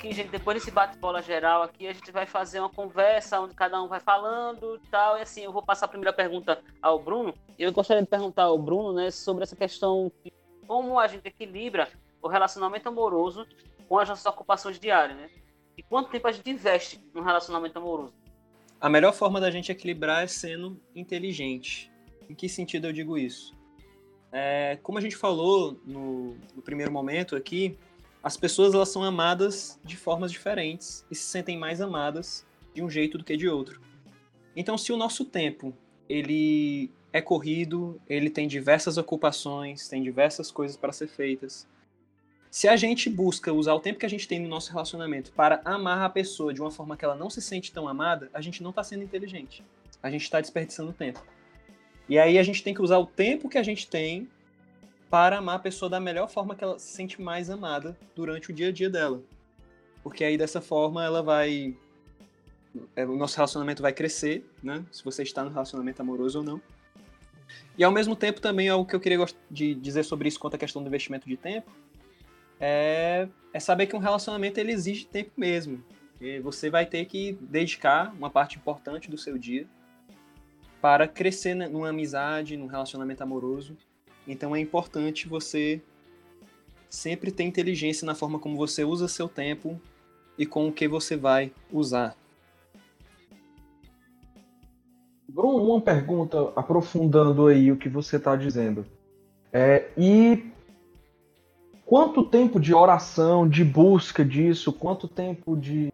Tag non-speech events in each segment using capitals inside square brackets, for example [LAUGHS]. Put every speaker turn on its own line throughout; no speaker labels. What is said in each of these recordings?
aqui, gente, depois desse bate-bola geral aqui, a gente vai fazer uma conversa onde cada um vai falando e tal. E assim, eu vou passar a primeira pergunta ao Bruno. Eu gostaria de perguntar ao Bruno, né, sobre essa questão de como a gente equilibra o relacionamento amoroso com as nossas ocupações diárias, né? E quanto tempo a gente investe num relacionamento amoroso?
A melhor forma da gente equilibrar é sendo inteligente. Em que sentido eu digo isso? É, como a gente falou no, no primeiro momento aqui, as pessoas elas são amadas de formas diferentes e se sentem mais amadas de um jeito do que de outro. Então, se o nosso tempo ele é corrido, ele tem diversas ocupações, tem diversas coisas para ser feitas. Se a gente busca usar o tempo que a gente tem no nosso relacionamento para amar a pessoa de uma forma que ela não se sente tão amada, a gente não está sendo inteligente. A gente está desperdiçando tempo. E aí a gente tem que usar o tempo que a gente tem para amar a pessoa da melhor forma que ela se sente mais amada durante o dia a dia dela. Porque aí dessa forma ela vai. É, o nosso relacionamento vai crescer, né? Se você está no relacionamento amoroso ou não. E ao mesmo tempo também algo que eu queria de dizer sobre isso quanto à questão do investimento de tempo é, é saber que um relacionamento ele exige tempo mesmo. E você vai ter que dedicar uma parte importante do seu dia para crescer numa amizade, num relacionamento amoroso. Então é importante você sempre ter inteligência na forma como você usa seu tempo e com o que você vai usar.
Bruno, uma pergunta aprofundando aí o que você está dizendo. É, e quanto tempo de oração, de busca disso, quanto tempo de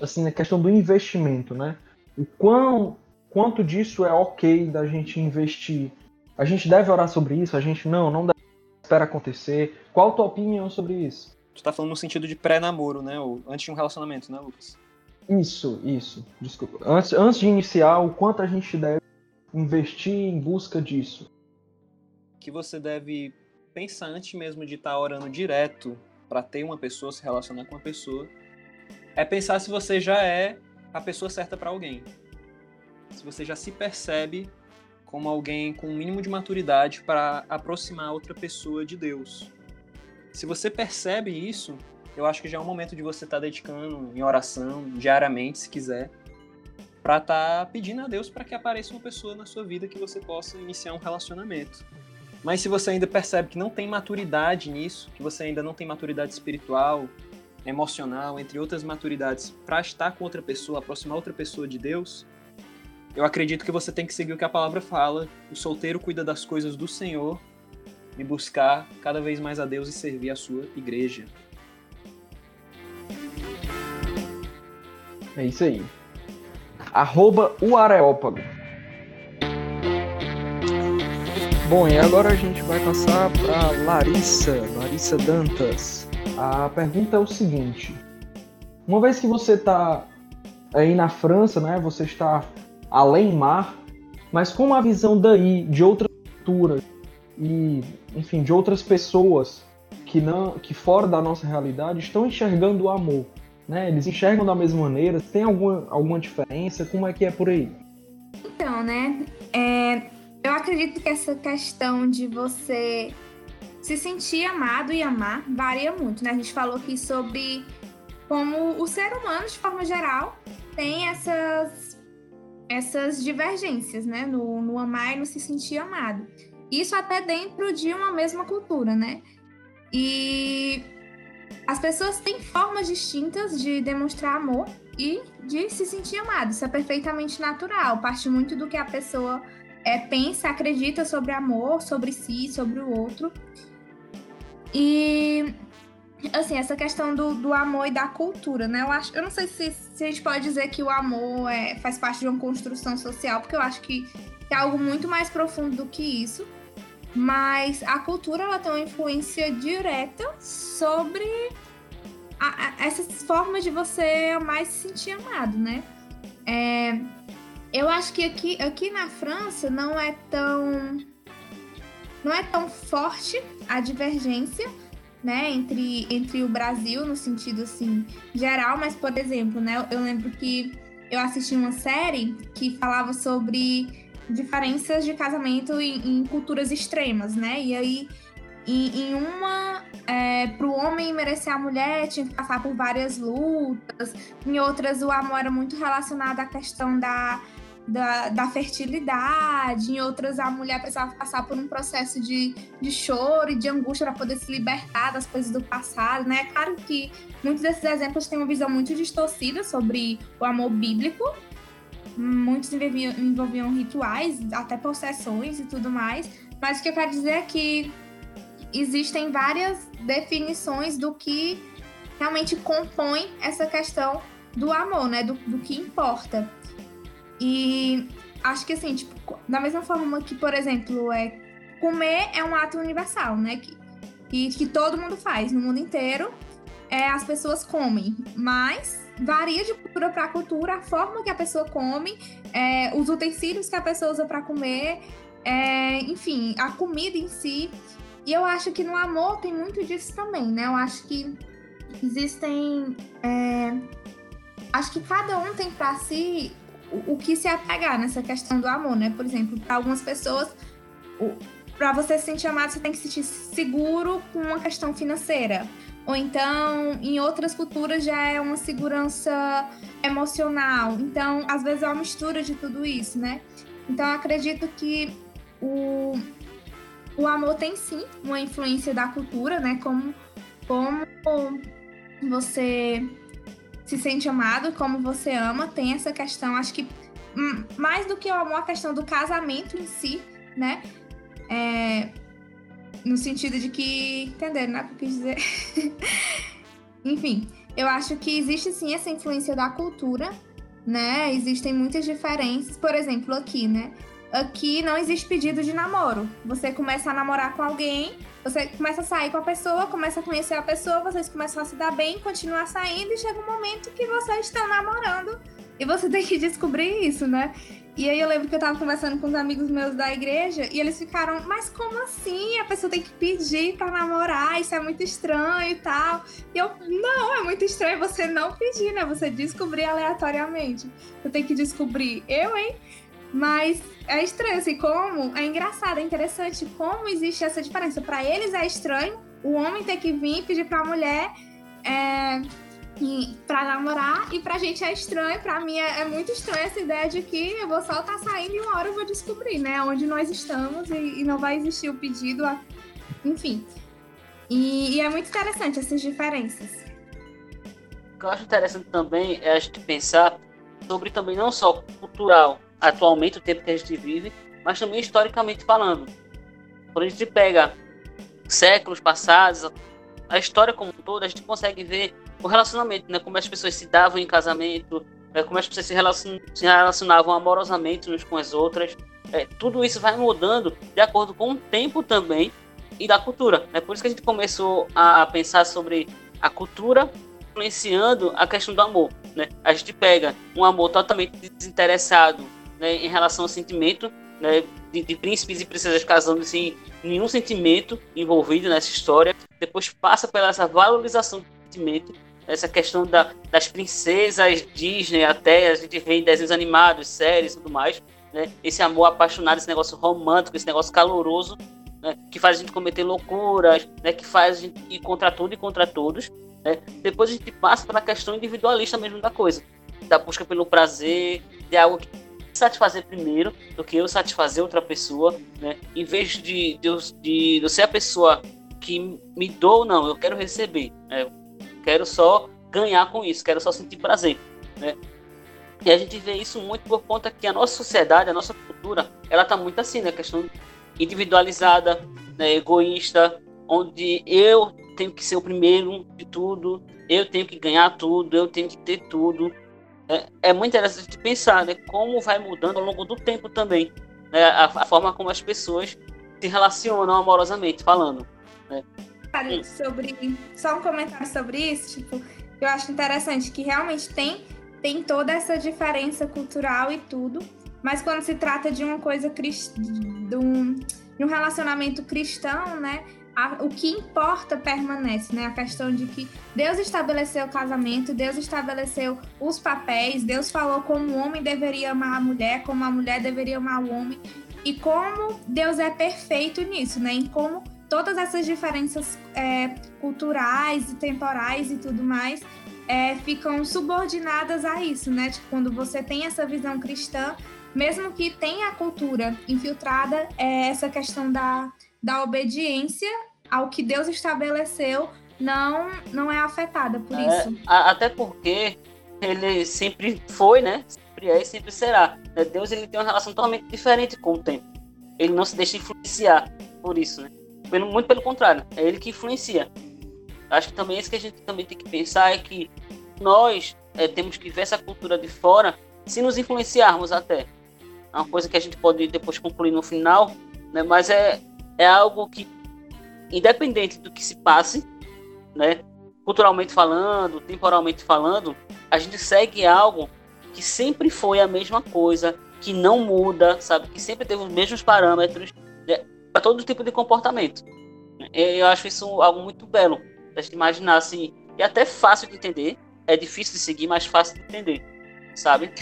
assim a questão do investimento, né? O quão quanto disso é ok da gente investir? A gente deve orar sobre isso? A gente não, não deve esperar acontecer. Qual a tua opinião sobre isso?
Tu tá falando no sentido de pré-namoro, né? Ou antes de um relacionamento, né, Lucas?
Isso, isso. Desculpa. Antes, antes de iniciar, o quanto a gente deve investir em busca disso?
Que você deve pensa antes mesmo de estar tá orando direto para ter uma pessoa, se relacionar com uma pessoa, é pensar se você já é a pessoa certa para alguém. Se você já se percebe como alguém com o um mínimo de maturidade para aproximar outra pessoa de Deus. Se você percebe isso, eu acho que já é um momento de você estar tá dedicando em oração, diariamente, se quiser, para estar tá pedindo a Deus para que apareça uma pessoa na sua vida que você possa iniciar um relacionamento. Mas se você ainda percebe que não tem maturidade nisso, que você ainda não tem maturidade espiritual, emocional, entre outras maturidades, para estar com outra pessoa, aproximar outra pessoa de Deus, eu acredito que você tem que seguir o que a palavra fala. O solteiro cuida das coisas do Senhor e buscar cada vez mais a Deus e servir a sua igreja.
É isso aí. Arroba o Areópago. Bom, e agora a gente vai passar para Larissa, Larissa Dantas. A pergunta é o seguinte: uma vez que você está aí na França, né? Você está além mar, mas com uma visão daí de outras culturas e, enfim, de outras pessoas que não, que fora da nossa realidade estão enxergando o amor, né? Eles enxergam da mesma maneira. Tem alguma alguma diferença? Como é que é por aí?
Então, né? É, eu acredito que essa questão de você se sentir amado e amar varia muito, né? A gente falou aqui sobre como o ser humano, de forma geral, tem essas, essas divergências, né? No, no amar e no se sentir amado. Isso até dentro de uma mesma cultura, né? E as pessoas têm formas distintas de demonstrar amor e de se sentir amado. Isso é perfeitamente natural. Parte muito do que a pessoa é, pensa, acredita sobre amor, sobre si, sobre o outro. E assim, essa questão do, do amor e da cultura, né? Eu acho, eu não sei se, se a gente pode dizer que o amor é, faz parte de uma construção social, porque eu acho que, é algo muito mais profundo do que isso. Mas a cultura ela tem uma influência direta sobre essas formas de você mais se sentir amado, né? É, eu acho que aqui, aqui na França não é tão não é tão forte a divergência, né, entre, entre o Brasil no sentido assim geral, mas por exemplo, né, eu lembro que eu assisti uma série que falava sobre diferenças de casamento em, em culturas extremas, né? E aí em, em uma, é, para o homem merecer a mulher, tinha que passar por várias lutas. Em outras, o amor era muito relacionado à questão da, da, da fertilidade. Em outras, a mulher precisava passar por um processo de, de choro e de angústia para poder se libertar das coisas do passado, né? Claro que muitos desses exemplos têm uma visão muito distorcida sobre o amor bíblico. Muitos envolviam, envolviam rituais, até possessões e tudo mais. Mas o que eu quero dizer é que existem várias definições do que realmente compõe essa questão do amor, né? Do, do que importa. E acho que assim, tipo, da mesma forma que, por exemplo, é comer é um ato universal, né? Que, que, que todo mundo faz no mundo inteiro. É, as pessoas comem, mas varia de cultura para cultura a forma que a pessoa come, é, os utensílios que a pessoa usa para comer, é, enfim, a comida em si. E eu acho que no amor tem muito disso também, né? Eu acho que existem. É... Acho que cada um tem para si o, o, que se apegar nessa questão do amor, né? Por exemplo, para algumas pessoas, para você se sentir amado, você tem que se sentir seguro com uma questão financeira. Ou então, em outras culturas já é uma segurança emocional. Então, às vezes é uma mistura de tudo isso, né? Então, acredito que o, o amor tem sim uma influência da cultura, né? Como, como você se sente amado, como você ama, tem essa questão, acho que hum, mais do que o amor, a questão do casamento em si, né? É, no sentido de que. Entenderam, né? O que eu quis dizer? [LAUGHS] Enfim, eu acho que existe sim essa influência da cultura, né? Existem muitas diferenças. Por exemplo, aqui, né? Aqui não existe pedido de namoro. Você começa a namorar com alguém, você começa a sair com a pessoa, começa a conhecer a pessoa, vocês começam a se dar bem, continuar saindo e chega um momento que vocês estão namorando e você [LAUGHS] tem que descobrir isso, né? E aí eu lembro que eu tava conversando com os amigos meus da igreja e eles ficaram, mas como assim? A pessoa tem que pedir para namorar, isso é muito estranho e tal. E eu, não, é muito estranho você não pedir, né? Você descobrir aleatoriamente. Você tem que descobrir, eu, hein? Mas é estranho, assim, como. É engraçado, é interessante como existe essa diferença. Para eles é estranho o homem ter que vir pedir pra mulher é, pra namorar, e pra gente é estranho. Pra mim é, é, muito estranho essa ideia de que eu vou só estar tá saindo e uma hora eu vou descobrir, né? Onde nós estamos e, e não vai existir o pedido. A... Enfim. E, e é muito interessante essas diferenças.
O que eu acho interessante também é a gente pensar sobre também não só cultural, atualmente, o tempo que a gente vive, mas também historicamente falando. Quando a gente pega séculos passados, a história como um todo, a gente consegue ver o relacionamento, né? Como as pessoas se davam em casamento, né? como as pessoas se, relacion... se relacionavam amorosamente umas com as outras. É, tudo isso vai mudando de acordo com o tempo também e da cultura. É né? por isso que a gente começou a pensar sobre a cultura influenciando a questão do amor. Né? A gente pega um amor totalmente desinteressado né, em relação ao sentimento né, de, de, príncipes e princesas casando sem nenhum sentimento envolvido nessa história. Depois passa pela essa valorização do sentimento, essa questão da, das princesas Disney até, a gente vê em desenhos animados, séries e tudo mais. Né, esse amor apaixonado, esse negócio romântico, esse negócio caloroso, né, que faz a gente cometer loucuras, né, que faz a gente ir contra tudo e contra todos. Né. Depois a gente passa pela questão individualista mesmo da coisa, da busca pelo prazer, de algo que satisfazer primeiro do que eu satisfazer outra pessoa, né? Em vez de, de, de, de ser a pessoa que me dou, não, eu quero receber, né? Eu quero só ganhar com isso, quero só sentir prazer, né? E a gente vê isso muito por conta que a nossa sociedade, a nossa cultura, ela tá muito assim, né? Questão individualizada, né? egoísta, onde eu tenho que ser o primeiro de tudo, eu tenho que ganhar tudo, eu tenho que ter tudo, é, é muito interessante pensar né, como vai mudando ao longo do tempo também né, a, a, forma como as pessoas se relacionam amorosamente falando. Né.
Hum. Sobre, só um comentário sobre isso, tipo, eu acho interessante que realmente tem, tem toda essa diferença cultural e tudo, mas quando se trata de uma coisa de um, de um relacionamento cristão, né? A, o que importa permanece, né? A questão de que Deus estabeleceu o casamento, Deus estabeleceu os papéis, Deus falou como o homem deveria amar a mulher, como a mulher deveria amar o homem, e como Deus é perfeito nisso, né? Em como todas essas diferenças é, culturais e temporais e tudo mais é, ficam subordinadas a isso, né? Tipo, quando você tem essa visão cristã, mesmo que tenha a cultura infiltrada, é essa questão da, da obediência ao que Deus estabeleceu não, não é afetada por é, isso.
Até porque ele sempre foi, né? Sempre é e sempre será. Né? Deus ele tem uma relação totalmente diferente com o tempo. Ele não se deixa influenciar por isso, né? Muito pelo contrário, é ele que influencia. Acho que também isso que a gente também tem que pensar é que nós é, temos que ver essa cultura de fora se nos influenciarmos até. É uma coisa que a gente pode depois concluir no final, né? mas é, é algo que, independente do que se passe, né? culturalmente falando, temporalmente falando, a gente segue algo que sempre foi a mesma coisa, que não muda, sabe? Que sempre teve os mesmos parâmetros né? para todo tipo de comportamento. Eu acho isso algo muito belo, da gente imaginar assim, e até fácil de entender, é difícil de seguir, mas fácil de entender, sabe?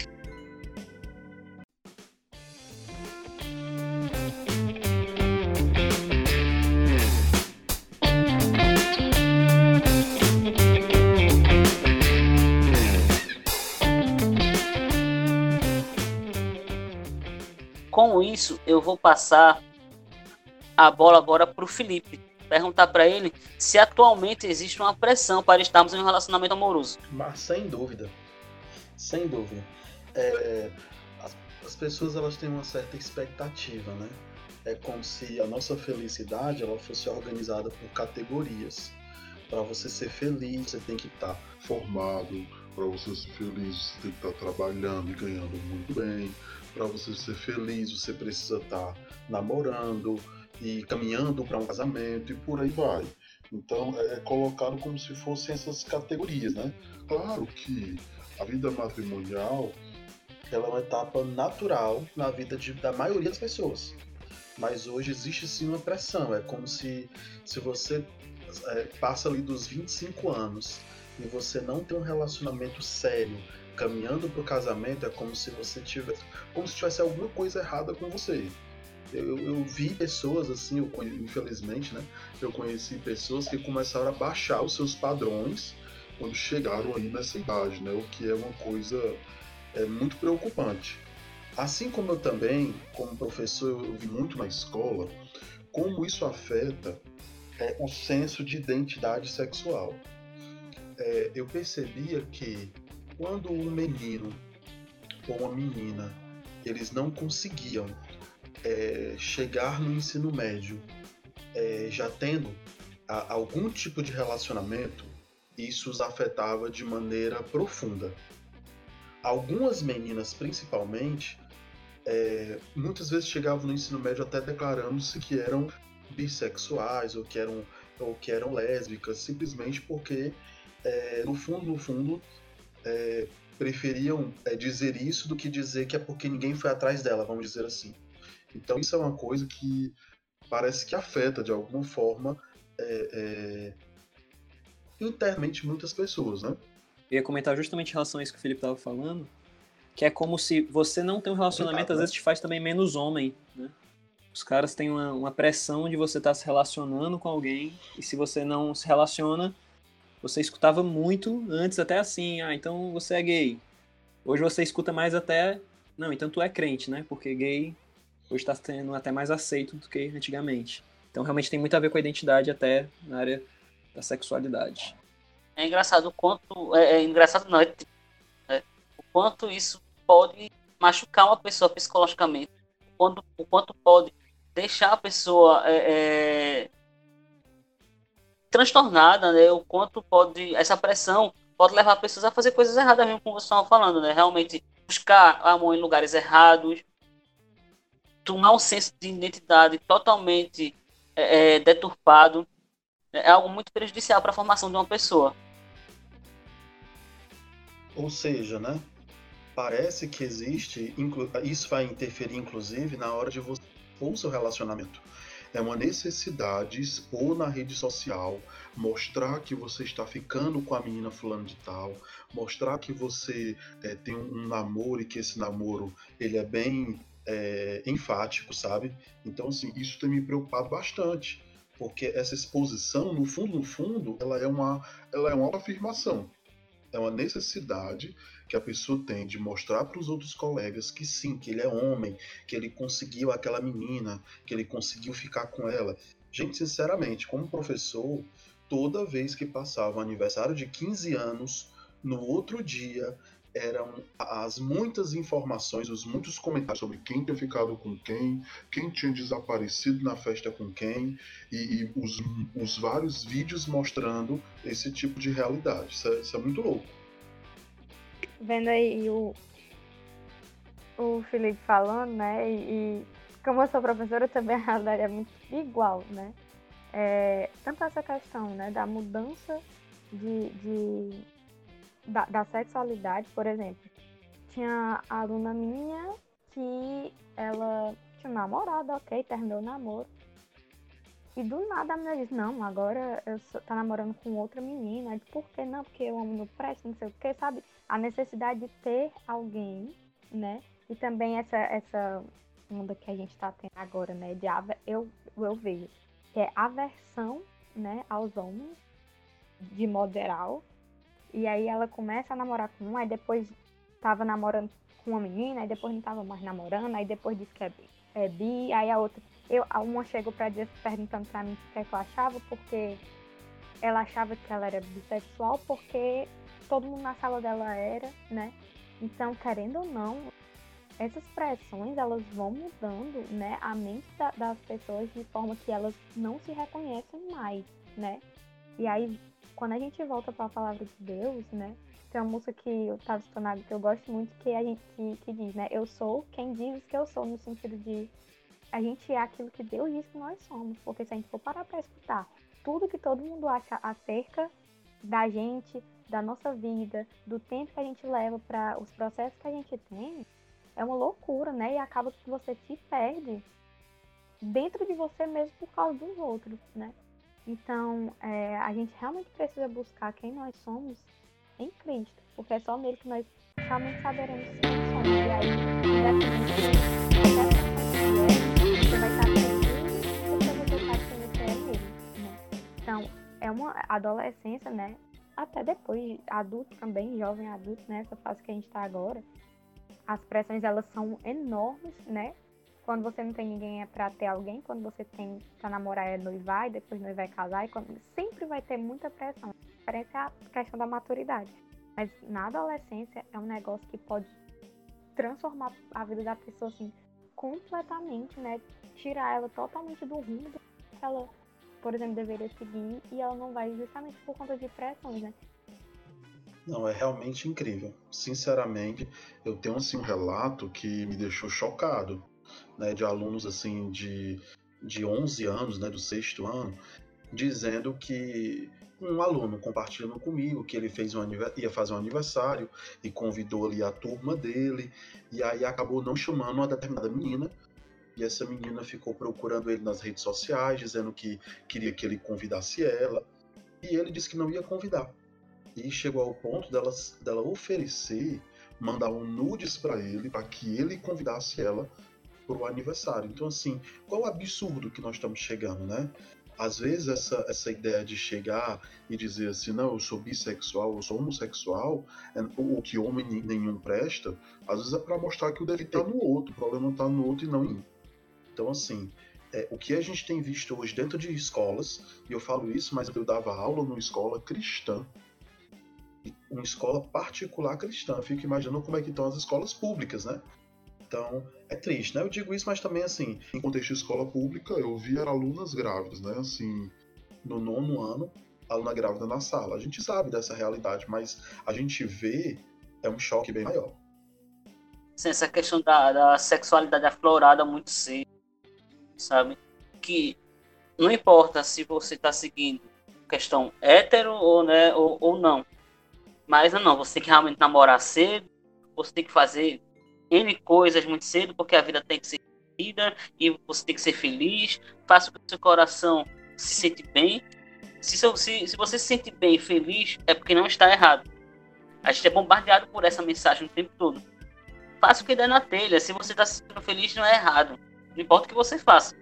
Com isso, eu vou passar a bola agora para o Felipe. Perguntar para ele se atualmente existe uma pressão para estarmos em um relacionamento amoroso.
Mas sem dúvida, sem dúvida. É, as, as, pessoas elas têm uma certa expectativa, né? É como se a nossa felicidade ela fosse organizada por categorias. Para você ser feliz, você tem que estar tá formado. Para você ser feliz, você tem que estar tá trabalhando e ganhando muito bem para você ser feliz, você precisa estar tá namorando e caminhando para um casamento e por aí vai. Então é, é colocado como se fossem essas categorias, né? Claro que a vida matrimonial ela é uma etapa natural na vida de, da maioria das pessoas. Mas hoje existe sim uma pressão. É como se, se você é, passa ali dos 25 anos e você não tem um relacionamento sério, caminhando para o casamento é como se você tivesse, como se tivesse alguma coisa errada com você. Eu, eu vi pessoas assim, eu, infelizmente, né? Eu conheci pessoas que começaram a baixar os seus padrões quando chegaram aí nessa idade, né? O que é uma coisa é muito preocupante. Assim como eu também, como professor, eu vi muito na escola como isso afeta é, o senso de identidade sexual. É, eu percebia que quando um menino ou uma menina eles não conseguiam é, chegar no ensino médio é, já tendo a, algum tipo de relacionamento, isso os afetava de maneira profunda. Algumas meninas, principalmente, é, muitas vezes chegavam no ensino médio até declarando-se que eram bissexuais ou que eram, ou que eram lésbicas, simplesmente porque, é, no fundo, no fundo, é, preferiam é, dizer isso do que dizer que é porque ninguém foi atrás dela, vamos dizer assim. Então isso é uma coisa que parece que afeta de alguma forma é, é, internamente muitas pessoas, né?
Eu ia comentar justamente em relação a isso que o Felipe estava falando, que é como se você não tem um relacionamento, às vezes te faz também menos homem, né? Os caras têm uma, uma pressão de você estar tá se relacionando com alguém, e se você não se relaciona, você escutava muito antes até assim, ah, então você é gay. Hoje você escuta mais até, não, então tu é crente, né? Porque gay hoje está sendo até mais aceito do que antigamente. Então realmente tem muito a ver com a identidade até na área da sexualidade.
É engraçado o quanto, é, é engraçado não, é, é, o quanto isso pode machucar uma pessoa psicologicamente, o quanto, o quanto pode deixar a pessoa é, é transtornada, né? O quanto pode essa pressão pode levar pessoas a fazer coisas erradas mesmo, como vocês estavam falando, né? Realmente buscar amor em lugares errados, tomar um senso de identidade totalmente é, é deturpado, é algo muito prejudicial para a formação de uma pessoa.
Ou seja, né? Parece que existe, isso vai interferir inclusive na hora de você o seu relacionamento é uma necessidade expor na rede social, mostrar que você está ficando com a menina fulano de tal, mostrar que você é, tem um namoro e que esse namoro ele é bem é, enfático, sabe? Então, assim, isso tem me preocupado bastante, Porque essa exposição, no fundo, no fundo, ela é uma, ela é uma afirmação. É uma necessidade que a pessoa tem de mostrar para os outros colegas que sim, que ele é homem, que ele conseguiu aquela menina, que ele conseguiu ficar com ela. Gente, sinceramente, como professor, toda vez que passava o aniversário de 15 anos, no outro dia eram as muitas informações, os muitos comentários sobre quem tinha ficado com quem, quem tinha desaparecido na festa com quem, e, e os, os, vários vídeos mostrando esse tipo de realidade. Isso é, isso é muito louco.
Vendo aí o, o Felipe falando, né? E, e como eu sou professora, também [LAUGHS] a realidade é muito igual, né? É, tanto essa questão né, da mudança de, de da, da, sexualidade, por exemplo. Tinha a aluna minha que ela tinha um namorado, ok, terminou o namoro. E do nada a menina disse, não, agora eu sou, tá namorando com outra menina. Eu disse, por que não? Porque eu amo no presto, não sei o que, sabe? A necessidade de ter alguém, né? E também essa, essa onda que a gente tá tendo agora, né? De eu, eu vejo que é aversão, né, aos homens, de modo e aí ela começa a namorar com um, aí depois tava namorando com uma menina, aí depois não tava mais namorando, aí depois disse que é bi, é bi aí a outra. Eu, uma chegou pra dia perguntando pra mim o que, é que eu achava, porque ela achava que ela era bissexual, porque todo mundo na sala dela era, né? Então, querendo ou não, essas pressões elas vão mudando, né, a mente da, das pessoas de forma que elas não se reconhecem mais, né? E aí quando a gente volta para a palavra de Deus, né? Tem uma música que eu estava escutando que eu gosto muito, que, a gente, que, que diz, né? Eu sou quem diz que eu sou, no sentido de a gente é aquilo que Deus diz que nós somos. Porque se a gente for parar para escutar tudo que todo mundo acha acerca da gente, da nossa vida, do tempo que a gente leva para os processos que a gente tem, é uma loucura, né? E acaba que você se perde dentro de você mesmo por causa dos outros, né? Então, é, a gente realmente precisa buscar quem nós somos em Cristo, porque é só nele que nós realmente saberemos quem somos. E aí, independente você vai estar tranquilo porque você sabe quem você é nele. Né? Então, é uma adolescência, né? Até depois, adulto também, jovem adulto, né? Essa fase que a gente está agora. As pressões, elas são enormes, né? Quando você não tem ninguém é pra ter alguém, quando você tem pra namorar é noivar e depois noivar e casar, e quando... sempre vai ter muita pressão. Parece a questão da maturidade. Mas na adolescência é um negócio que pode transformar a vida da pessoa assim completamente, né? Tirar ela totalmente do rumo que ela, por exemplo, deveria seguir e ela não vai justamente por conta de pressões, né?
Não, é realmente incrível. Sinceramente, eu tenho assim um relato que me deixou chocado né, de alunos assim de, de 11 anos, né, do sexto ano, dizendo que um aluno compartilhando comigo que ele fez um ia fazer um aniversário e convidou ali a turma dele e aí acabou não chamando uma determinada menina e essa menina ficou procurando ele nas redes sociais dizendo que queria que ele convidasse ela e ele disse que não ia convidar e chegou ao ponto dela, dela oferecer mandar um nudes para ele para que ele convidasse ela para o aniversário. Então, assim, qual o absurdo que nós estamos chegando, né? Às vezes, essa, essa ideia de chegar e dizer assim, não, eu sou bissexual, eu sou homossexual, é, o que homem nenhum presta, às vezes é para mostrar que o dele está no outro, o problema está no outro e não em mim. Então, assim, é, o que a gente tem visto hoje dentro de escolas, e eu falo isso, mas eu dava aula numa escola cristã, uma escola particular cristã. fico imaginando como é que estão as escolas públicas, né? Então, é triste, né? Eu digo isso, mas também, assim, em contexto de escola pública, eu vi alunas grávidas, né? Assim, no nono ano, aluna grávida na sala. A gente sabe dessa realidade, mas a gente vê é um choque bem maior.
Sim, essa questão da, da sexualidade aflorada muito cedo, sabe? Que não importa se você está seguindo questão hétero ou, né, ou, ou não. Mas não, você tem que realmente namorar cedo, você tem que fazer N coisas muito cedo, porque a vida tem que ser vivida e você tem que ser feliz. Faça com que seu coração se sente bem. Se, se, se você se sente bem e feliz, é porque não está errado. A gente é bombardeado por essa mensagem o tempo todo. Faça o que der na telha. Se você está se sentindo feliz, não é errado. Não importa o que você faça.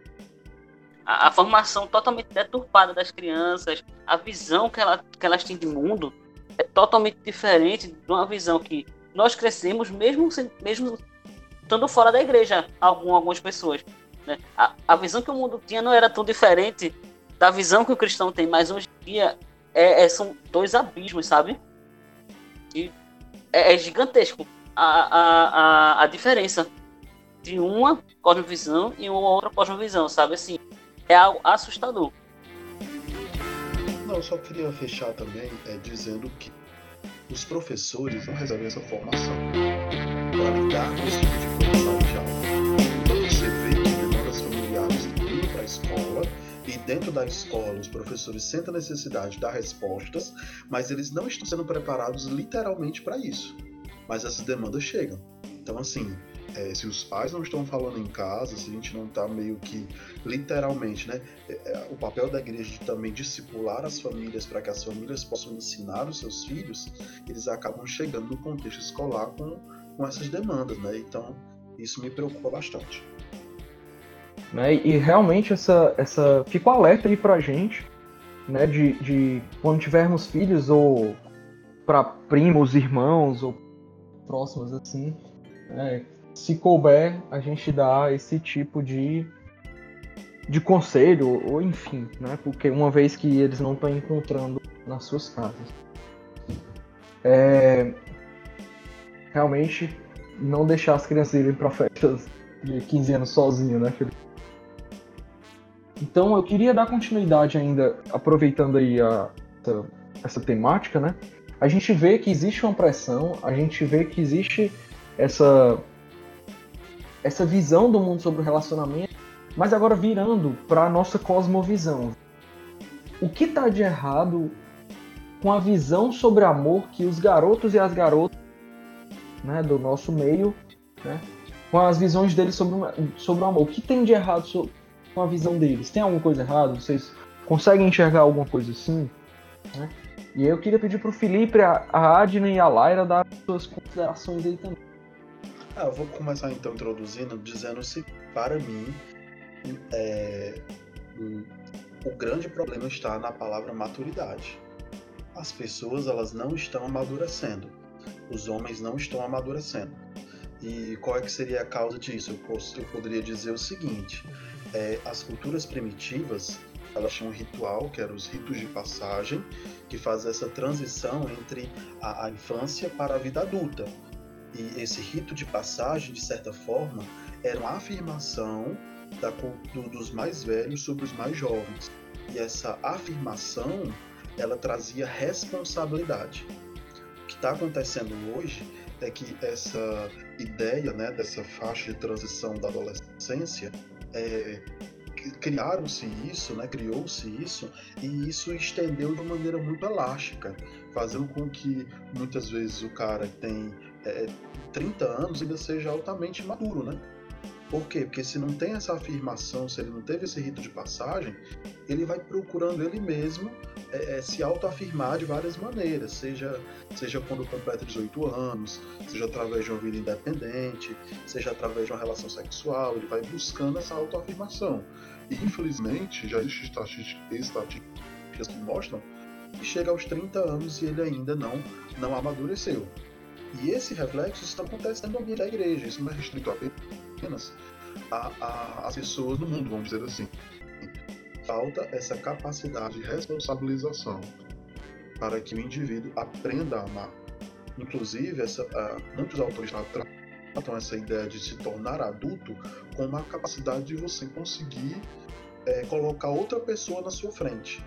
a, a, formação totalmente deturpada das crianças, a visão que, ela, que elas têm de mundo é totalmente diferente de uma visão que nós crescemos mesmo, mesmo estando fora da igreja, algum, algumas pessoas. Né? A, a visão que o mundo tinha não era tão diferente da visão que o cristão tem, mas hoje em dia é, é, são dois abismos, sabe? E é, é gigantesco a, a, a, a diferença de uma cosmovisão e uma outra cosmovisão, sabe? Assim, é algo assustador.
Não, só queria fechar também é, dizendo que os professores não recebem essa formação para lidar com esse tipo de produção de aula. Então você vê que demandas familiares indo para a escola e dentro da escola os professores sentem a necessidade de dar respostas, mas eles não estão sendo preparados literalmente para isso. Mas essas demandas chegam. Então, assim, é, se os pais não estão falando em casa, se a gente não está meio que literalmente, né? É, é, o papel da igreja de também discipular as famílias para que as famílias possam ensinar os seus filhos, eles acabam chegando no contexto escolar com, com essas demandas, né? Então, isso me preocupa bastante.
Né, e realmente essa, essa fica um alerta aí pra gente, né, de, de quando tivermos filhos ou para primos, irmãos ou próximos assim, né, se couber, a gente dá esse tipo de, de conselho, ou enfim, né? Porque uma vez que eles não estão encontrando nas suas casas. É, realmente, não deixar as crianças irem para festas de 15 anos sozinho, né? Então, eu queria dar continuidade ainda, aproveitando aí a, essa, essa temática, né? A gente vê que existe uma pressão, a gente vê que existe essa essa visão do mundo sobre o relacionamento, mas agora virando para a nossa cosmovisão. O que está de errado com a visão sobre amor que os garotos e as garotas né, do nosso meio, né, com as visões deles sobre, sobre o amor? O que tem de errado com a visão deles? Tem alguma coisa errada? Vocês conseguem enxergar alguma coisa assim? Né? E eu queria pedir para o Felipe, a, a Adna e a Laira dar suas considerações aí também.
Ah, eu vou começar então introduzindo, dizendo se para mim é, o grande problema está na palavra maturidade. As pessoas elas não estão amadurecendo, os homens não estão amadurecendo. E qual é que seria a causa disso? Eu, posso, eu poderia dizer o seguinte: é, as culturas primitivas elas tinham um ritual, que eram os ritos de passagem, que faz essa transição entre a, a infância para a vida adulta. E esse rito de passagem, de certa forma, era uma afirmação da, do, dos mais velhos sobre os mais jovens. E essa afirmação, ela trazia responsabilidade. O que está acontecendo hoje é que essa ideia né, dessa faixa de transição da adolescência é, criaram-se isso, né, criou-se isso, e isso estendeu de uma maneira muito elástica, fazendo com que muitas vezes o cara tem é, 30 anos ainda seja altamente maduro, né? Por quê? Porque se não tem essa afirmação, se ele não teve esse rito de passagem, ele vai procurando ele mesmo é, é, se autoafirmar de várias maneiras, seja, seja quando completa 18 anos, seja através de uma vida independente, seja através de uma relação sexual, ele vai buscando essa autoafirmação. E infelizmente já existem estatísticas que mostram que chega aos 30 anos e ele ainda não, não amadureceu. E esse reflexo está acontecendo no ambiente da igreja, isso não é restrito apenas às pessoas do mundo, vamos dizer assim. Falta essa capacidade de responsabilização para que o indivíduo aprenda a amar. Inclusive, essa, uh, muitos autores tratam essa ideia de se tornar adulto como a capacidade de você conseguir é, colocar outra pessoa na sua frente.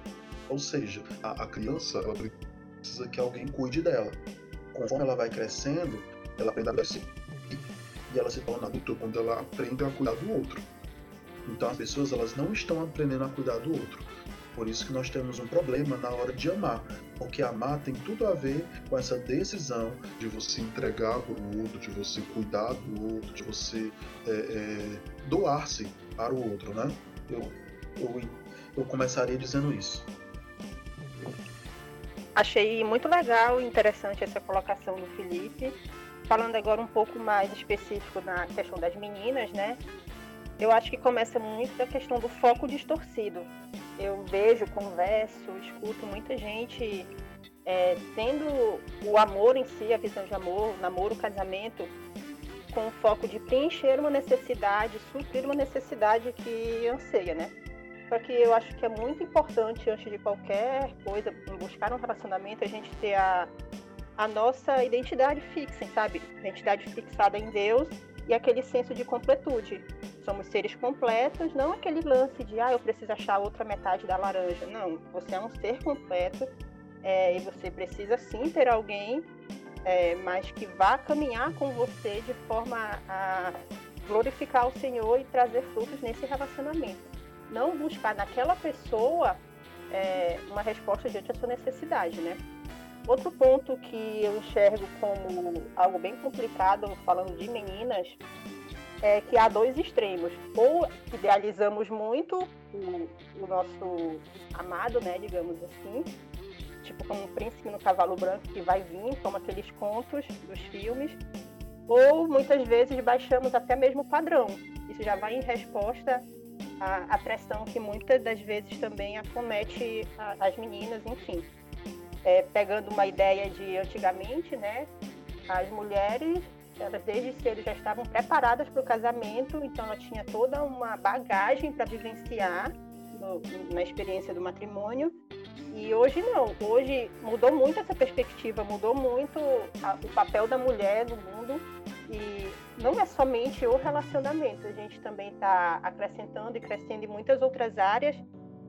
Ou seja, a, a criança precisa que alguém cuide dela conforme ela vai crescendo, ela aprende a crescer. E ela se torna adulta quando ela aprende a cuidar do outro. Então as pessoas elas não estão aprendendo a cuidar do outro. Por isso que nós temos um problema na hora de amar. Porque amar tem tudo a ver com essa decisão de você entregar para o outro, de você cuidar do outro, de você é, é, doar-se para o outro, né? Eu, eu, eu começaria dizendo isso.
Achei muito legal e interessante essa colocação do Felipe. Falando agora um pouco mais específico na questão das meninas, né?
eu acho que começa muito da questão do foco distorcido. Eu vejo, converso, escuto muita gente é, tendo o amor em si, a visão de amor, namoro, casamento, com o foco de preencher uma necessidade, suprir uma necessidade que anseia, né? Só que eu acho que é muito importante, antes de qualquer coisa, buscar um relacionamento, a gente ter a, a nossa identidade fixa, sabe? Identidade fixada em Deus e aquele senso de completude. Somos seres completos, não aquele lance de, ah, eu preciso achar outra metade da laranja. Não, você é um ser completo é, e você precisa sim ter alguém, é, mas que vá caminhar com você de forma a glorificar o Senhor e trazer frutos nesse relacionamento não buscar naquela pessoa é, uma resposta diante da sua necessidade, né? Outro ponto que eu enxergo como algo bem complicado, falando de meninas, é que há dois extremos. Ou idealizamos muito o, o nosso amado, né, digamos assim, tipo como um príncipe no cavalo branco que vai vir, como aqueles contos dos filmes, ou muitas vezes baixamos até mesmo o padrão. Isso já vai em resposta a, a pressão que muitas das vezes também acomete a, as meninas, enfim. É, pegando uma ideia de antigamente, né, as mulheres, elas desde cedo já estavam preparadas para o casamento, então ela tinha toda uma bagagem para vivenciar no, na experiência do matrimônio. E hoje não, hoje mudou muito essa perspectiva, mudou muito a, o papel da mulher no mundo e não é somente o relacionamento, a gente também está acrescentando e crescendo em muitas outras áreas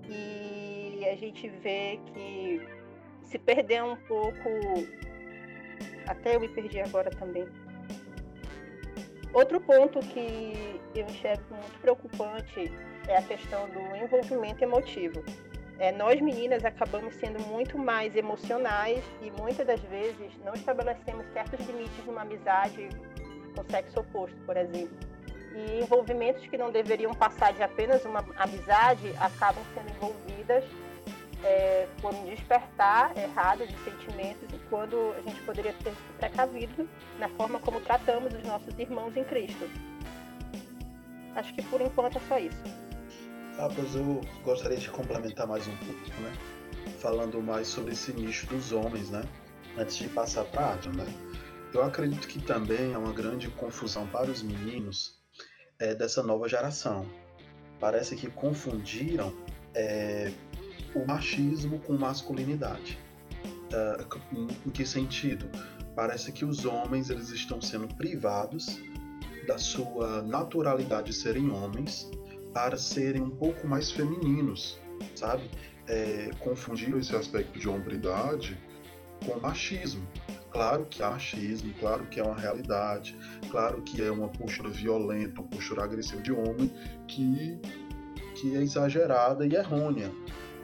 e a gente vê que se perder um pouco. Até eu me perdi agora também. Outro ponto que eu enxergo muito preocupante é a questão do envolvimento emotivo. É, nós meninas acabamos sendo muito mais emocionais e muitas das vezes não estabelecemos certos limites numa amizade com o sexo oposto, por exemplo. E envolvimentos que não deveriam passar de apenas uma amizade acabam sendo envolvidas é, por um despertar errado de sentimentos e quando a gente poderia ter se precavido na forma como tratamos os nossos irmãos em Cristo. Acho que por enquanto é só isso.
Ah, pois eu gostaria de complementar mais um pouco, né? Falando mais sobre esse nicho dos homens, né? Antes de passar para a né? Eu acredito que também é uma grande confusão para os meninos é, dessa nova geração. Parece que confundiram é, o machismo com masculinidade. É, em que sentido? Parece que os homens eles estão sendo privados da sua naturalidade de serem homens para serem um pouco mais femininos, sabe? É, confundiram esse aspecto de hombridade com machismo. Claro que há machismo, claro que é uma realidade, claro que é uma postura violenta, uma postura agressiva de homem que, que é exagerada e errônea.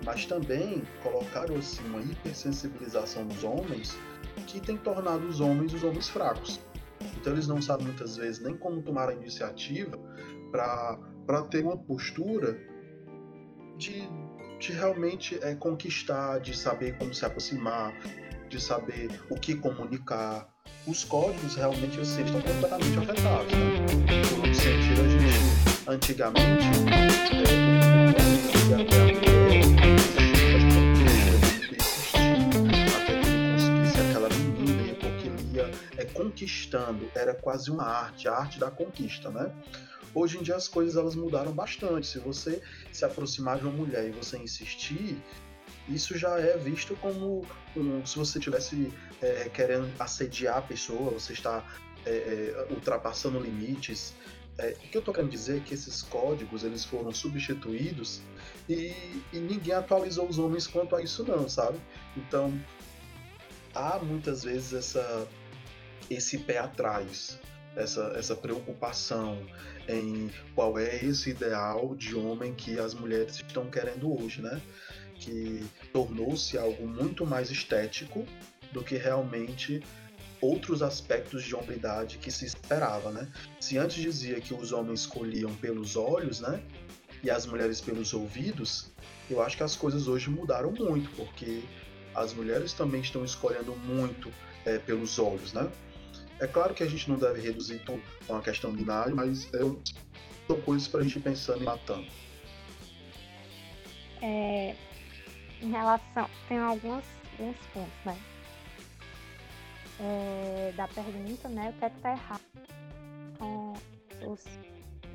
Mas também colocaram assim uma hipersensibilização dos homens que tem tornado os homens os homens fracos. Então eles não sabem muitas vezes nem como tomar a iniciativa para ter uma postura de, de realmente é, conquistar, de saber como se aproximar, de saber o que comunicar. Os códigos realmente assim, estão completamente afetados. Né? No sentido, a gente, antigamente, é, conquistando, era quase uma arte, a arte da conquista, né? Hoje em dia as coisas elas mudaram bastante. Se você se aproximar de uma mulher e você insistir, isso já é visto como se você estivesse é, querendo assediar a pessoa, você está é, é, ultrapassando limites. É, o que eu estou querendo dizer é que esses códigos eles foram substituídos e, e ninguém atualizou os homens quanto a isso não, sabe? Então há muitas vezes essa esse pé atrás, essa, essa preocupação em qual é esse ideal de homem que as mulheres estão querendo hoje, né? Que tornou-se algo muito mais estético do que realmente outros aspectos de hombridade que se esperava, né? Se antes dizia que os homens escolhiam pelos olhos, né? E as mulheres pelos ouvidos, eu acho que as coisas hoje mudaram muito, porque as mulheres também estão escolhendo muito é, pelos olhos, né? É claro que a gente não deve reduzir tudo a uma questão binária, mas eu, São coisas pra gente ir pensando e matando.
É, em relação. Tem alguns, alguns pontos, né? É, da pergunta, né? O que é que tá errado com os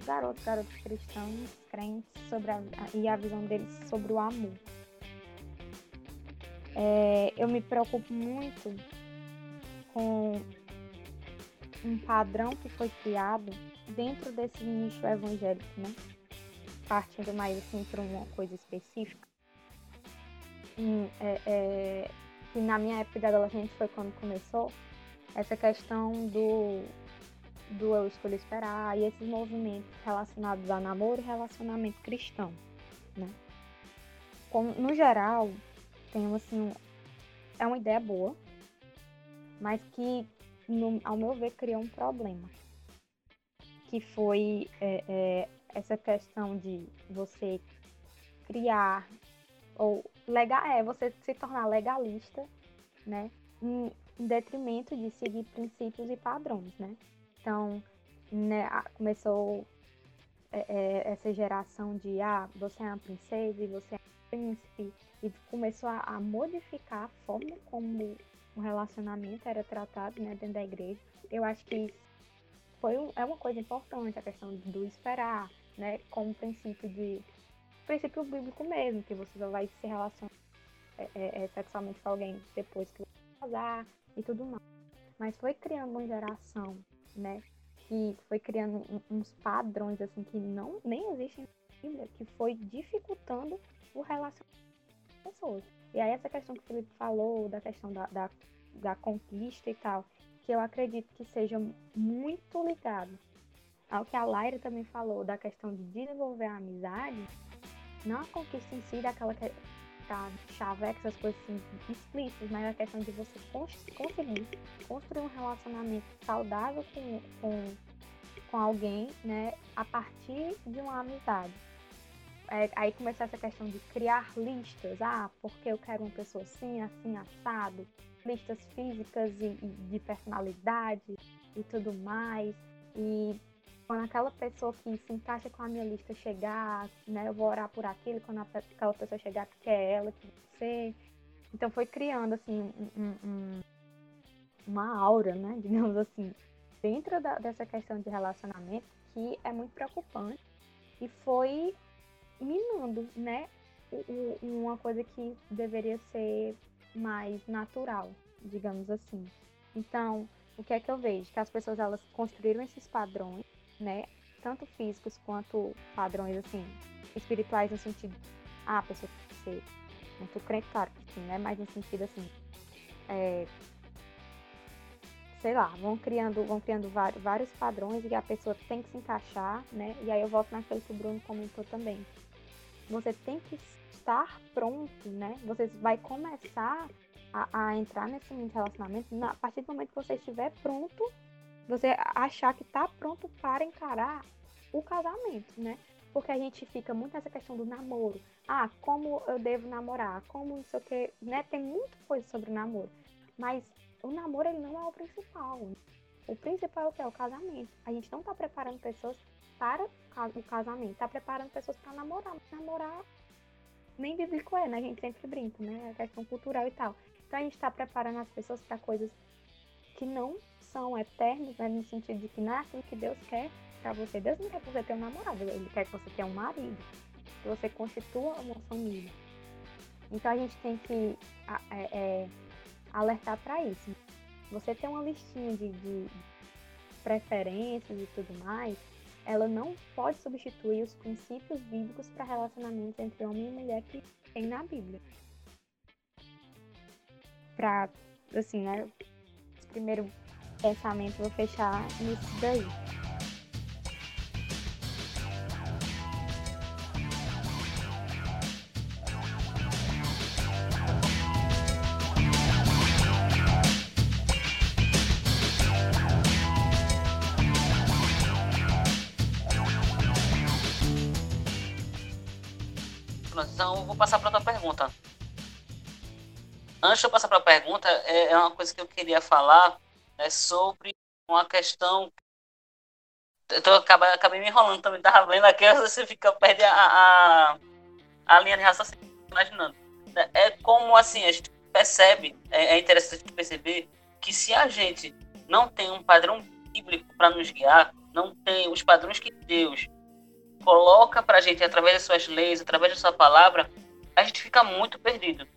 garotos, garotos cristãos, crentes, sobre a, e a visão deles sobre o amor. É, eu me preocupo muito com um padrão que foi criado dentro desse nicho evangélico, né? Partindo mais assim para uma coisa específica. É, é, que na minha época de adolescente foi quando começou essa questão do, do eu escolho esperar e esses movimentos relacionados a namoro e relacionamento cristão, né? Como, no geral, tem assim, é uma ideia boa, mas que, no, ao meu ver, criou um problema. Que foi é, é, essa questão de você criar, ou legal, é, você se tornar legalista, né? Em, detrimento de seguir princípios e padrões, né? Então, né, começou é, é, essa geração de ah, você é uma princesa e você é um príncipe, e começou a, a modificar a forma como o relacionamento era tratado né, dentro da igreja. Eu acho que foi um, é uma coisa importante a questão do esperar, né, como princípio de princípio bíblico mesmo, que você só vai se relacionar é, é, é sexualmente com alguém depois que casar e tudo mais. Mas foi criando uma geração, né, que foi criando uns padrões assim que não nem existem na Bíblia, que foi dificultando o relacionamento das pessoas. E aí essa questão que o Felipe falou, da questão da, da, da conquista e tal, que eu acredito que seja muito ligado ao que a Laira também falou, da questão de desenvolver a amizade, não a conquista em si, daquela que tá chaveca, essas coisas assim, explícitas, mas a questão de você conseguir construir um relacionamento saudável com, com, com alguém, né, a partir de uma amizade é, aí começou essa questão de criar listas. Ah, porque eu quero uma pessoa assim, assim, assado. Listas físicas e, e de personalidade e tudo mais. E quando aquela pessoa que se encaixa com a minha lista chegar, né, eu vou orar por aquilo. Quando aquela pessoa chegar, que é ela, que você. Então foi criando, assim, um, um, uma aura, né, [LAUGHS] digamos assim, dentro da, dessa questão de relacionamento que é muito preocupante. E foi minando, né? Uma coisa que deveria ser mais natural, digamos assim. Então, o que é que eu vejo? Que as pessoas elas construíram esses padrões, né? Tanto físicos quanto padrões assim espirituais no sentido, ah, a pessoa tem que ser muito crente, claro que sim, né? Mas no sentido assim, é, sei lá, vão criando, vão criando vários, padrões e a pessoa tem que se encaixar, né? E aí eu volto naquilo que o Bruno comentou também você tem que estar pronto, né? Você vai começar a, a entrar nesse relacionamento na, a partir do momento que você estiver pronto, você achar que está pronto para encarar o casamento, né? Porque a gente fica muito nessa questão do namoro. Ah, como eu devo namorar? Como não sei o que, né? Tem muita coisa sobre o namoro. Mas o namoro ele não é o principal. O principal é o que? É o casamento. A gente não está preparando pessoas para o casamento, tá preparando pessoas para namorar. Namorar nem bíblico é, né? A gente sempre brinca, né? A questão cultural e tal. Então a gente está preparando as pessoas para coisas que não são eternas, né? No sentido de que não é assim que Deus quer para você. Deus não quer que você tenha um namorado, Ele quer que você tenha um marido, que você constitua uma família. Então a gente tem que é, é, alertar para isso. Você tem uma listinha de, de preferências e tudo mais, ela não pode substituir os princípios bíblicos para relacionamentos entre homem e mulher que tem na Bíblia. Para, assim, né? Primeiro pensamento, vou fechar nisso daí.
passar para outra pergunta. Antes de eu passar para a pergunta, é, é uma coisa que eu queria falar é sobre uma questão eu tô, acabei, acabei me enrolando também, tava vendo aqui, [LAUGHS] você fica, perde a, a, a linha de raciocínio, imaginando. É como assim, a gente percebe, é, é interessante perceber que se a gente não tem um padrão bíblico para nos guiar, não tem os padrões que Deus coloca para a gente através das suas leis, através da sua palavra, a gente fica muito perdido.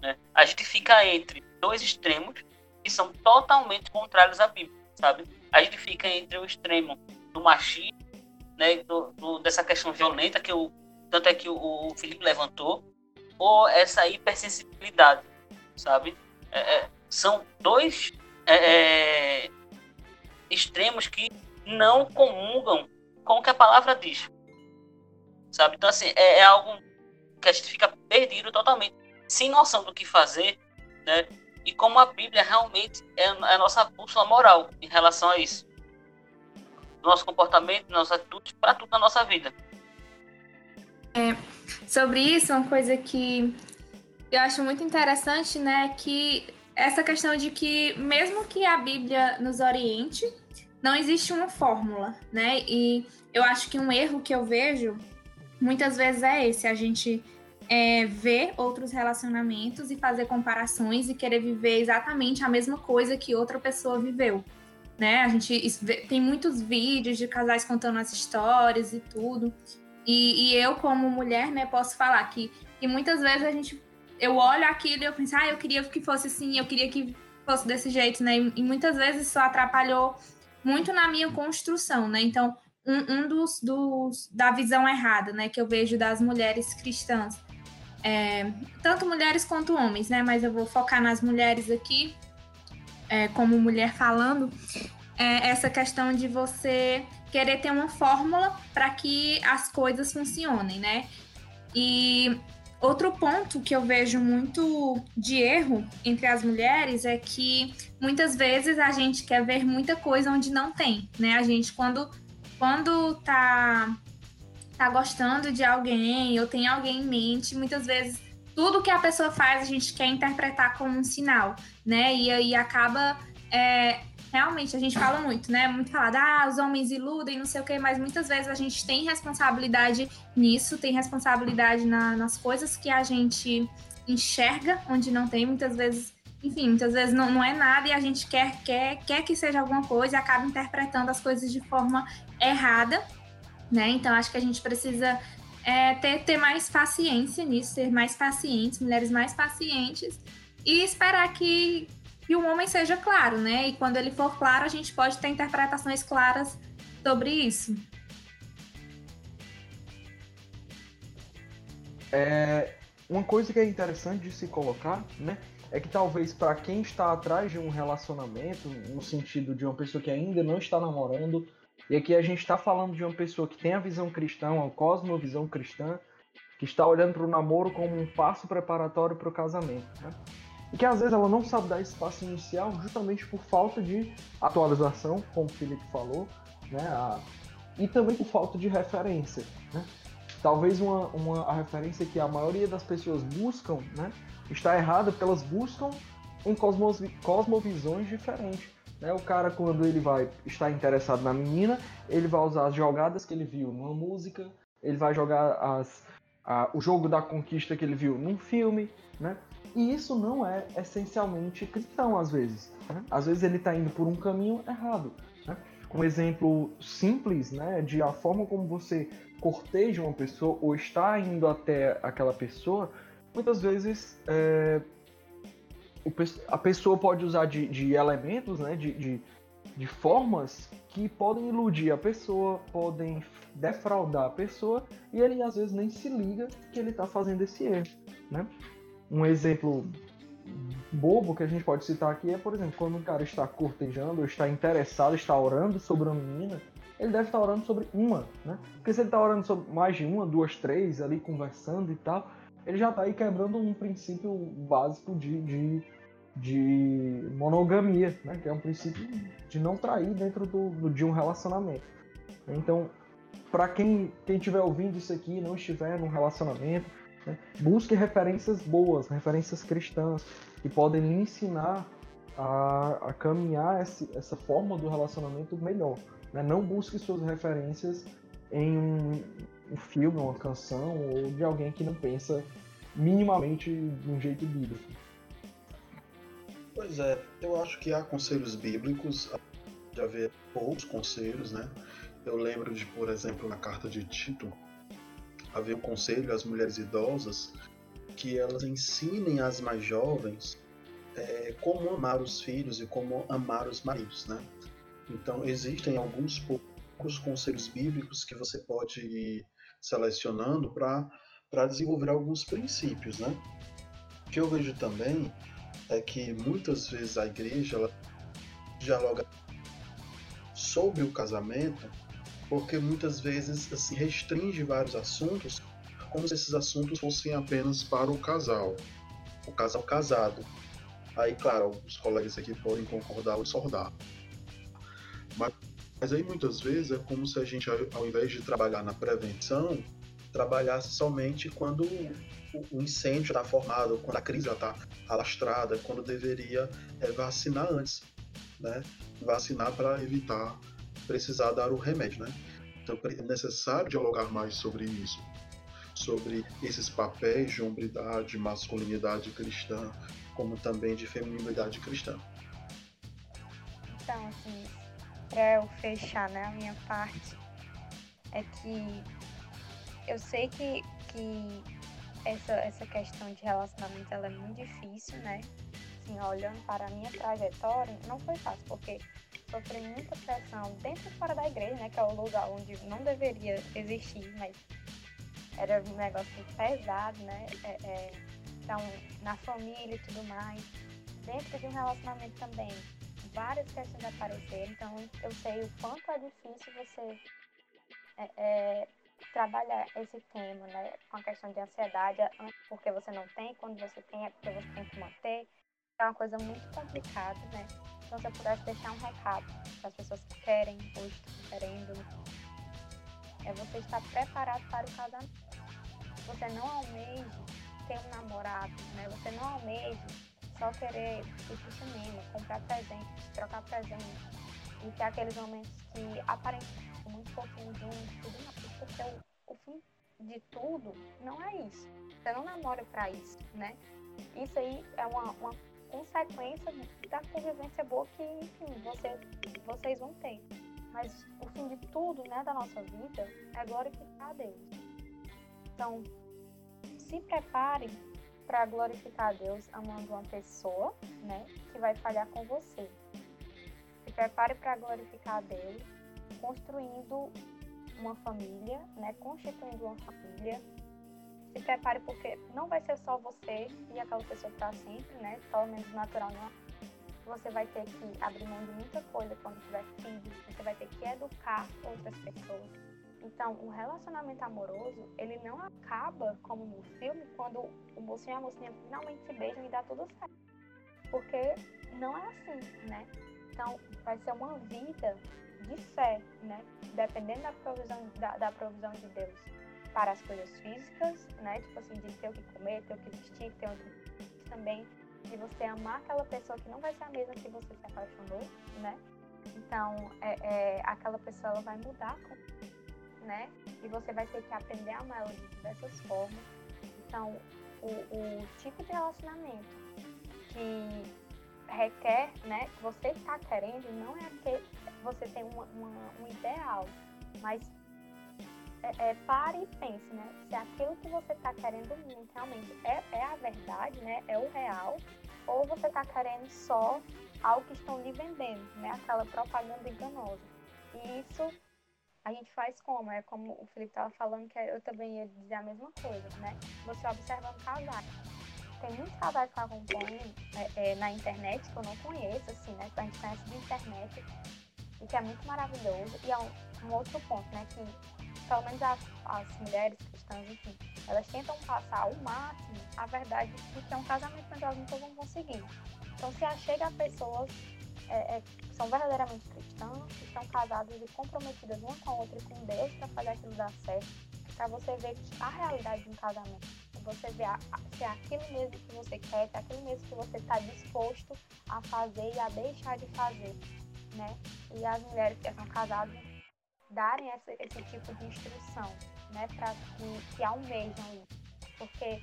Né? A gente fica entre dois extremos que são totalmente contrários à Bíblia, sabe? A gente fica entre o extremo do machismo, né, do, do, dessa questão violenta que o tanto é que o, o Felipe levantou, ou essa hipersensibilidade, sabe? É, é, são dois é, é extremos que não comungam com o que a palavra diz, sabe? Então assim é, é algo que a gente fica perdido totalmente, sem noção do que fazer, né? E como a Bíblia realmente é a nossa bússola moral em relação a isso nosso comportamento, nossas atitudes, para tudo na nossa vida.
É, sobre isso, uma coisa que eu acho muito interessante, né, que essa questão de que mesmo que a Bíblia nos oriente, não existe uma fórmula, né? E eu acho que um erro que eu vejo muitas vezes é esse, a gente é, ver outros relacionamentos e fazer comparações e querer viver exatamente a mesma coisa que outra pessoa viveu né? A gente tem muitos vídeos de casais contando as histórias e tudo. E, e, eu, como mulher, né, posso falar que, que muitas vezes a gente. Eu olho aquilo e eu penso, ah, eu queria que fosse assim, eu queria que fosse desse jeito, né? E, e muitas vezes isso atrapalhou muito na minha construção, né? Então, um, um dos, dos da visão errada, né, que eu vejo das mulheres cristãs, é, tanto mulheres quanto homens, né? Mas eu vou focar nas mulheres aqui, é, como mulher falando, é essa questão de você querer ter uma fórmula para que as coisas funcionem, né? E outro ponto que eu vejo muito de erro entre as mulheres é que muitas vezes a gente quer ver muita coisa onde não tem, né? A gente quando quando tá tá gostando de alguém ou tem alguém em mente, muitas vezes tudo que a pessoa faz a gente quer interpretar como um sinal, né? E aí acaba. É, realmente, a gente fala muito, né? Muito falado, ah, os homens iludem, não sei o quê, mas muitas vezes a gente tem responsabilidade nisso, tem responsabilidade na, nas coisas que a gente enxerga, onde não tem, muitas vezes. Enfim, muitas vezes não, não é nada e a gente quer, quer, quer que seja alguma coisa e acaba interpretando as coisas de forma errada, né? Então acho que a gente precisa é, ter, ter mais paciência nisso, ser mais pacientes, mulheres mais pacientes e esperar que, que o homem seja claro, né? E quando ele for claro, a gente pode ter interpretações claras sobre isso.
É, uma coisa que é interessante de se colocar, né? É que talvez para quem está atrás de um relacionamento, no sentido de uma pessoa que ainda não está namorando, e aqui a gente está falando de uma pessoa que tem a visão cristã, uma cosmovisão cristã, que está olhando para o namoro como um passo preparatório para o casamento. Né? E que às vezes ela não sabe dar esse passo inicial justamente por falta de atualização, como o Felipe falou, né? A... e também por falta de referência. Né? Talvez uma, uma, a referência que a maioria das pessoas buscam né, está errada porque elas buscam em cosmos, cosmovisões diferentes. Né? O cara, quando ele vai estar interessado na menina, ele vai usar as jogadas que ele viu numa música, ele vai jogar as, a, o jogo da conquista que ele viu num filme, né? E isso não é essencialmente cristão, às vezes. Né? Às vezes ele está indo por um caminho errado. Né? Um exemplo simples né, de a forma como você corteja uma pessoa ou está indo até aquela pessoa, muitas vezes é, a pessoa pode usar de, de elementos, né, de, de, de, formas que podem iludir a pessoa, podem defraudar a pessoa e ele às vezes nem se liga que ele está fazendo esse erro. Né? Um exemplo bobo que a gente pode citar aqui é, por exemplo, quando um cara está cortejando, está interessado, está orando sobre uma menina, ele deve estar orando sobre uma, né? Porque se ele está orando sobre mais de uma, duas, três, ali conversando e tal, ele já está aí quebrando um princípio básico de, de, de monogamia, né? que é um princípio de não trair dentro do, do de um relacionamento. Então, para quem quem estiver ouvindo isso aqui não estiver num relacionamento, né? busque referências boas, referências cristãs que podem lhe ensinar a, a caminhar esse, essa forma do relacionamento melhor. Né? Não busque suas referências em um, um filme, uma canção ou de alguém que não pensa minimamente de um jeito bíblico.
Pois é, eu acho que há conselhos bíblicos, de haver poucos conselhos, né? Eu lembro de, por exemplo, na carta de Tito, haver um conselho às mulheres idosas que elas ensinem às mais jovens é, como amar os filhos e como amar os maridos, né? Então existem alguns poucos conselhos bíblicos que você pode ir selecionando para desenvolver alguns princípios, né? O que eu vejo também é que muitas vezes a igreja ela dialoga sobre o casamento porque muitas vezes assim, restringe vários assuntos como se esses assuntos fossem apenas para o casal, o casal casado. Aí, claro, os colegas aqui podem concordar ou discordar. Mas, mas aí muitas vezes é como se a gente, ao invés de trabalhar na prevenção, trabalhasse somente quando o incêndio está formado, quando a crise está alastrada, quando deveria é, vacinar antes, né? Vacinar para evitar precisar dar o remédio, né? Então é necessário dialogar mais sobre isso, sobre esses papéis de hombridade, masculinidade cristã, como também de feminilidade cristã.
Então, assim, para eu fechar né, a minha parte, é que eu sei que, que essa, essa questão de relacionamento ela é muito difícil, né? Assim, olhando para a minha trajetória, não foi fácil, porque sofri muita pressão dentro e fora da igreja, né? Que é o lugar onde não deveria existir, mas era um negócio pesado, né? É, é, então, na família e tudo mais. Dentro de um relacionamento também, várias questões apareceram, então eu sei o quanto é difícil você é, é, trabalhar esse tema, né? Com a questão de ansiedade, porque você não tem, quando você tem é porque você tem que manter. É uma coisa muito complicada, né? Então, se eu pudesse deixar um recado para as pessoas que querem ou estão querendo, é você estar preparado para o casamento. Você não almeja ter um namorado, né? Você não almeja só querer ir pro cinema, comprar presente, trocar presente e ter aqueles momentos que aparentemente muito pouquinho juntos, tudo mais, porque o, o fim de tudo não é isso. Você não namora para isso, né? Isso aí é uma, uma consequência da convivência boa que, enfim, você, vocês vão ter. Mas o fim de tudo, né, da nossa vida é glorificar a Deus. Então, se preparem para glorificar a Deus amando uma pessoa, né, que vai falhar com você. Se prepare para glorificar a Deus construindo uma família, né, constituindo uma família se prepare porque não vai ser só você e aquela pessoa para sempre, né? Pelo menos natural não. Você vai ter que abrir mão de muita coisa quando tiver filhos, você vai ter que educar outras pessoas. Então, o relacionamento amoroso, ele não acaba como no filme, quando o mocinho e a mocinha finalmente se beijam e dá tudo certo. Porque não é assim, né? Então, vai ser uma vida de fé, né? Dependendo da provisão, da, da provisão de Deus para as coisas físicas, né? Tipo assim, de ter o que comer, ter o que vestir, ter o que também de você amar aquela pessoa que não vai ser a mesma que você se apaixonou, né? Então, é, é, aquela pessoa ela vai mudar, né? E você vai ter que aprender a amar ela de diversas formas. Então, o, o tipo de relacionamento que requer, né? Você está querendo, não é que você tem uma, uma, um ideal, mas é, é, pare e pense, né? Se aquilo que você está querendo realmente é, é a verdade, né? É o real, ou você está querendo só algo que estão lhe vendendo, né? Aquela propaganda enganosa. E isso a gente faz como? É como o Felipe estava falando, que eu também ia dizer a mesma coisa, né? Você observando casais. Tem muitos casais que acompanham é, é, na internet, que eu não conheço, assim, né? Que a gente conhece de internet, e que é muito maravilhoso. E é um, um outro ponto, né? Que pelo menos as, as mulheres cristãs, enfim, elas tentam passar ao máximo a verdade de que é um casamento, mas elas nunca vão conseguir. Então, se achega a pessoas é, é, que são verdadeiramente cristãs, que estão casadas e comprometidas uma com a outra e com Deus para fazer aquilo dar certo, para você ver a realidade de um casamento. Você ver se é aquilo mesmo que você quer, se é aquilo mesmo que você está disposto a fazer e a deixar de fazer. né? E as mulheres que são casadas darem essa, esse tipo de instrução, né? Para que, que almejam isso. Porque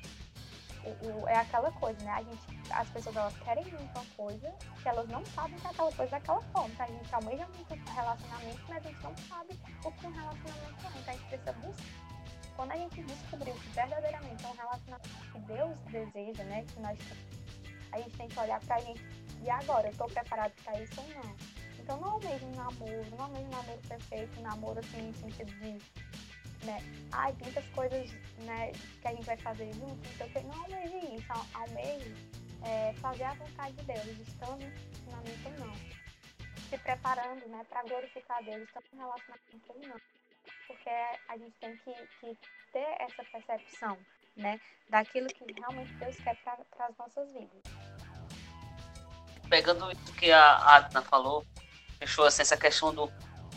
o, o, é aquela coisa, né? A gente, as pessoas elas querem muita coisa que elas não sabem que é aquela coisa daquela forma. Então a gente almeja muito relacionamento, mas a gente não sabe o que um relacionamento é. Então a gente precisa buscar. Quando a gente descobriu que verdadeiramente é um relacionamento que Deus deseja, né? Que nós a gente tem que olhar pra gente. E agora, eu tô preparado para isso ou não? Então não é o mesmo namoro, não é o mesmo namoro perfeito, namoro assim no sentido de né? Ai, muitas coisas né, que a gente vai fazer junto, não sei o que. Não almeje isso, almeje é, fazer a vontade de Deus, estando no relacionamento ou não. Se preparando né, para glorificar Deus, estando no relacionamento ou não. Porque a gente tem que, que ter essa percepção né, daquilo que realmente Deus quer para as nossas vidas.
Pegando isso que a Adna falou, fechou assim, essa questão do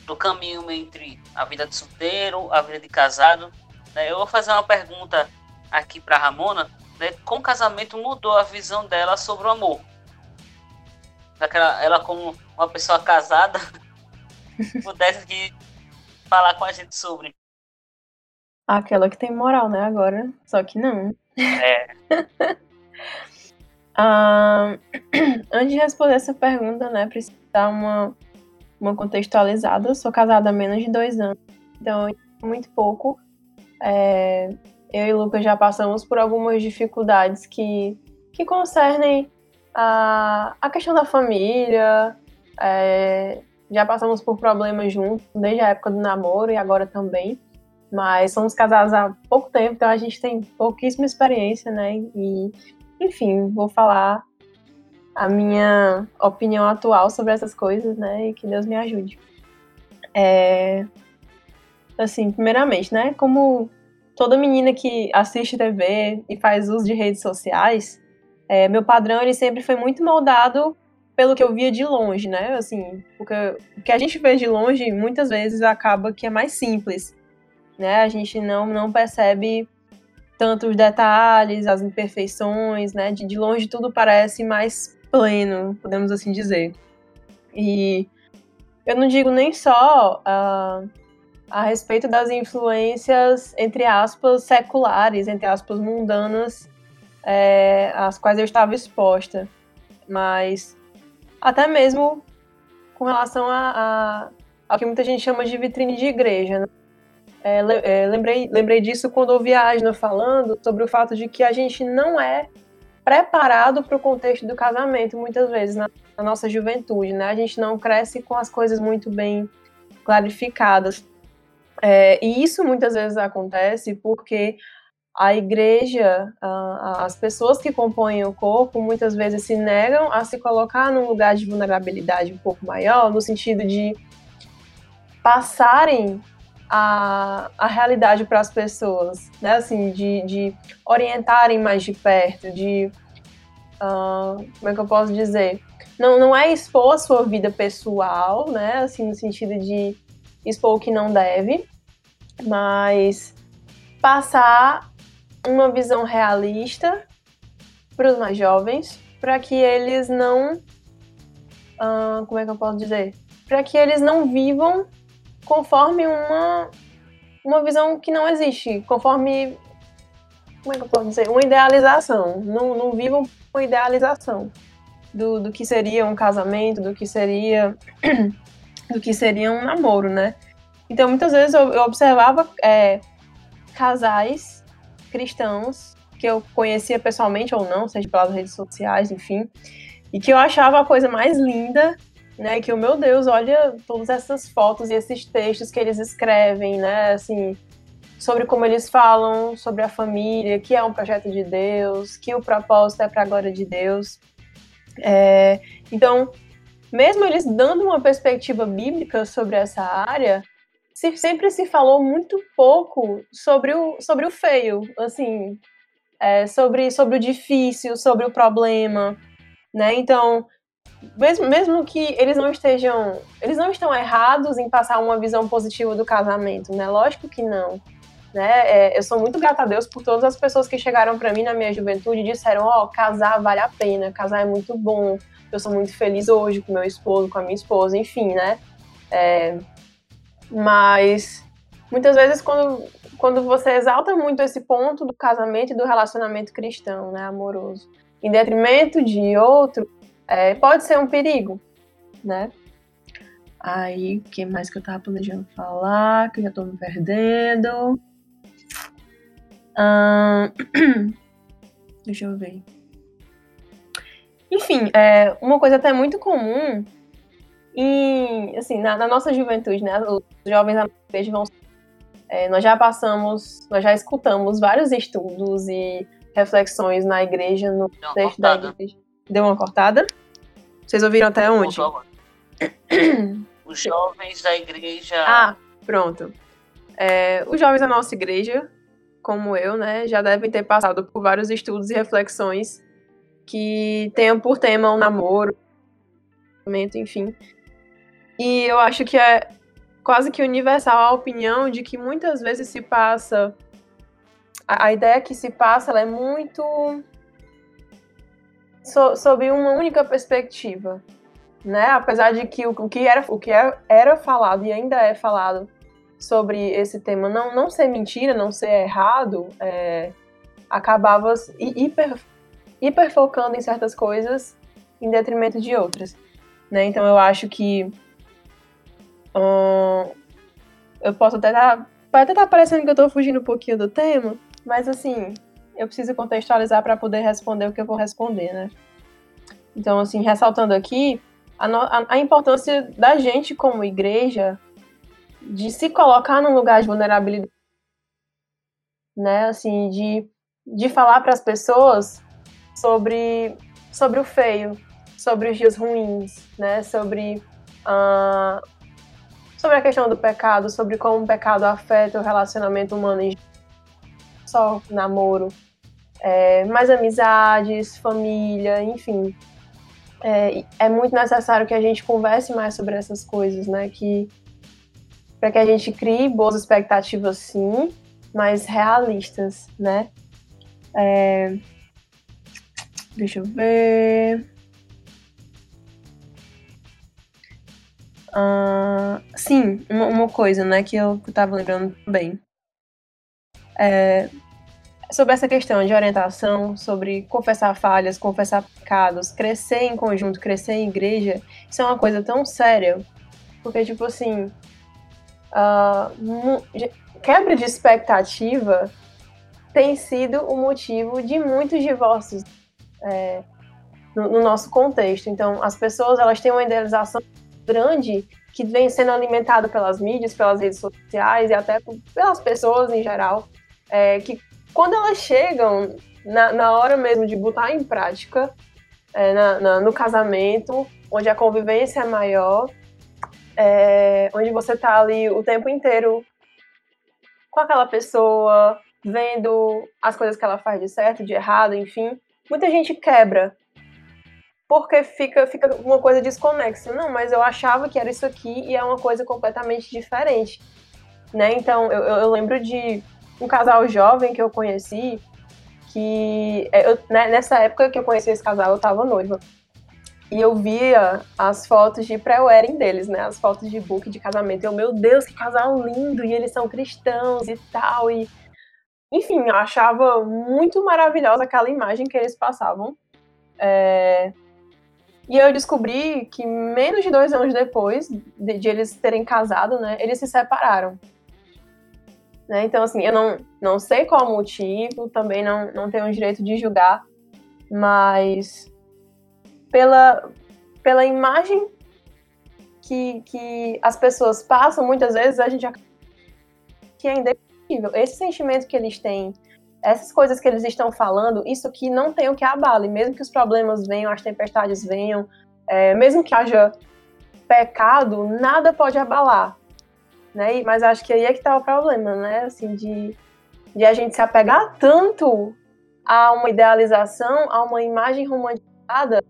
do caminho entre a vida de solteiro, a vida de casado. Né? Eu vou fazer uma pergunta aqui para Ramona, né? como o casamento mudou a visão dela sobre o amor? Ela como uma pessoa casada [LAUGHS] pudesse aqui falar com a gente sobre.
Aquela que tem moral, né, agora. Só que não.
É. [LAUGHS]
ah, [CLEARS THROAT] antes de responder essa pergunta, né, precisa dar uma uma contextualizada. Eu sou casada há menos de dois anos, então muito pouco. É, eu e o Lucas já passamos por algumas dificuldades que, que concernem a, a questão da família. É, já passamos por problemas juntos, desde a época do namoro e agora também. Mas somos casados há pouco tempo, então a gente tem pouquíssima experiência, né? E, enfim, vou falar a minha opinião atual sobre essas coisas, né? E que Deus me ajude. É, assim, primeiramente, né? Como toda menina que assiste TV e faz uso de redes sociais, é, meu padrão ele sempre foi muito moldado pelo que eu via de longe, né? Assim, porque o que a gente vê de longe muitas vezes acaba que é mais simples, né? A gente não não percebe tantos detalhes, as imperfeições, né? De, de longe tudo parece mais pleno, podemos assim dizer. E eu não digo nem só uh, a respeito das influências, entre aspas, seculares, entre aspas, mundanas, é, às quais eu estava exposta, mas até mesmo com relação a, a, ao que muita gente chama de vitrine de igreja. Né? É, é, lembrei, lembrei disso quando ouvi a Asna falando sobre o fato de que a gente não é preparado para o contexto do casamento, muitas vezes, na, na, nossa juventude, né? A gente não cresce com as coisas muito bem clarificadas. É, e isso muitas vezes acontece porque a igreja, as pessoas que compõem o corpo, muitas vezes se negam a se colocar num lugar de vulnerabilidade um pouco maior, no sentido de passarem a, a realidade para as pessoas, né? Assim, de, de orientarem mais de perto, de uh, como é que eu posso dizer? Não, não é expor a sua vida pessoal, né? Assim, no sentido de expor o que não deve, mas passar uma visão realista para os mais jovens, para que eles não, uh, como é que eu posso dizer? Para que eles não vivam conforme uma, uma visão que não existe, conforme. Como é que eu posso dizer? Uma idealização. Não, não vivam uma idealização do, do que seria um casamento, do que seria. [CLEARS THROAT] do que seria um namoro, né? Então, muitas vezes eu, eu observava é, casais cristãos que eu conhecia pessoalmente ou não, seja pelas redes sociais, enfim, e que eu achava a coisa mais linda né? Que o meu Deus, olha todas essas fotos e esses textos que eles escrevem, né? Assim, sobre como eles falam sobre a família, que é um projeto de Deus, que o propósito é para a glória de Deus. É, então, mesmo eles dando uma perspectiva bíblica sobre essa área, se, sempre se falou muito pouco sobre o, sobre o feio, assim, é, sobre, sobre o difícil, sobre o problema, né? Então, mesmo, mesmo que eles não estejam. Eles não estão errados em passar uma visão positiva do casamento, né? Lógico que não. Né? É, eu sou muito grata a Deus por todas as pessoas que chegaram para mim na minha juventude e disseram: Ó, oh, casar vale a pena, casar é muito bom, eu sou muito feliz hoje com meu esposo, com a minha esposa, enfim, né? É, mas muitas vezes quando, quando você exalta muito esse ponto do casamento e do relacionamento cristão, né, amoroso, em detrimento de outro, é, pode ser um perigo, né? Aí, o que mais que eu tava planejando falar? Que eu já tô me perdendo. [CLEARS THROAT] deixa eu ver. Enfim, é uma coisa até muito comum em, assim, na, na nossa juventude, né? Os jovens da igreja vão. É, nós já passamos, nós já escutamos vários estudos e reflexões na igreja, no texto da igreja. Deu uma cortada? Vocês ouviram até onde? [CLEARS THROAT]
Os jovens da igreja.
Ah, pronto. É, os jovens da nossa igreja, como eu, né, já devem ter passado por vários estudos e reflexões que tenham por tema o um namoro, enfim. E eu acho que é quase que universal a opinião de que muitas vezes se passa. A, a ideia que se passa é muito so, sob uma única perspectiva. Né? Apesar de que o, o que, era, o que é, era falado e ainda é falado sobre esse tema não, não ser mentira, não ser errado, é, acabava hiper, hiper focando em certas coisas em detrimento de outras. Né? Então eu acho que eu posso até estar. Tá, pode até estar tá parecendo que eu estou fugindo um pouquinho do tema, mas assim, eu preciso contextualizar para poder responder o que eu vou responder, né? Então, assim, ressaltando aqui a, no, a, a importância da gente como igreja de se colocar num lugar de vulnerabilidade, né? Assim, de, de falar para as pessoas sobre, sobre o feio, sobre os dias ruins, né? Sobre, uh, sobre a questão do pecado, sobre como o pecado afeta o relacionamento humano em só namoro, é, mais amizades, família, enfim. É, é, muito necessário que a gente converse mais sobre essas coisas, né? Que para que a gente crie boas expectativas, sim, mas realistas, né? É, deixa eu ver. Uh, sim, uma, uma, coisa, né, que eu, estava lembrando também. É, sobre essa questão de orientação, sobre confessar falhas, confessar pecados, crescer em conjunto, crescer em igreja, isso é uma coisa tão séria. Porque, tipo assim, uh, quebra de expectativa tem sido o motivo de muitos divórcios é, no, no, nosso contexto. Então, as pessoas elas têm uma idealização grande que vem sendo alimentada pelas mídias, pelas redes sociais e até pelas pessoas em geral, é, que quando elas chegam na, na hora mesmo de botar em prática, é, na, na, no casamento, onde a convivência é maior, é, onde você tá ali o tempo inteiro com aquela pessoa, vendo as coisas que ela faz de certo, de errado, enfim, muita gente quebra. Porque fica, fica uma coisa desconexa. Não, mas eu achava que era isso aqui e é uma coisa completamente diferente. Né? Então, eu, eu lembro de um casal jovem que eu conheci, que é, eu, né, nessa época que eu conheci esse casal, eu tava noiva. E eu via as fotos de pré-wedding deles, né? As fotos de book de casamento. Eu, meu Deus, que casal lindo! E eles são cristãos e tal. E, enfim, eu achava muito maravilhosa aquela imagem que eles passavam. É... E eu descobri que menos de dois anos depois de, de eles terem casado, né? Eles se separaram. Né? Então, assim, eu não, não sei qual o motivo, também não, não tenho o direito de julgar, mas pela, pela imagem que, que as pessoas passam, muitas vezes a gente que é indefinido. Esse sentimento que eles têm, essas coisas que eles estão falando, isso aqui não tem o que abale, mesmo que os problemas venham, as tempestades venham, é, mesmo que haja pecado, nada pode abalar né? Mas acho que aí é que tá o problema, né? Assim, de, de a gente se apegar tanto a uma idealização, a uma imagem romantizada,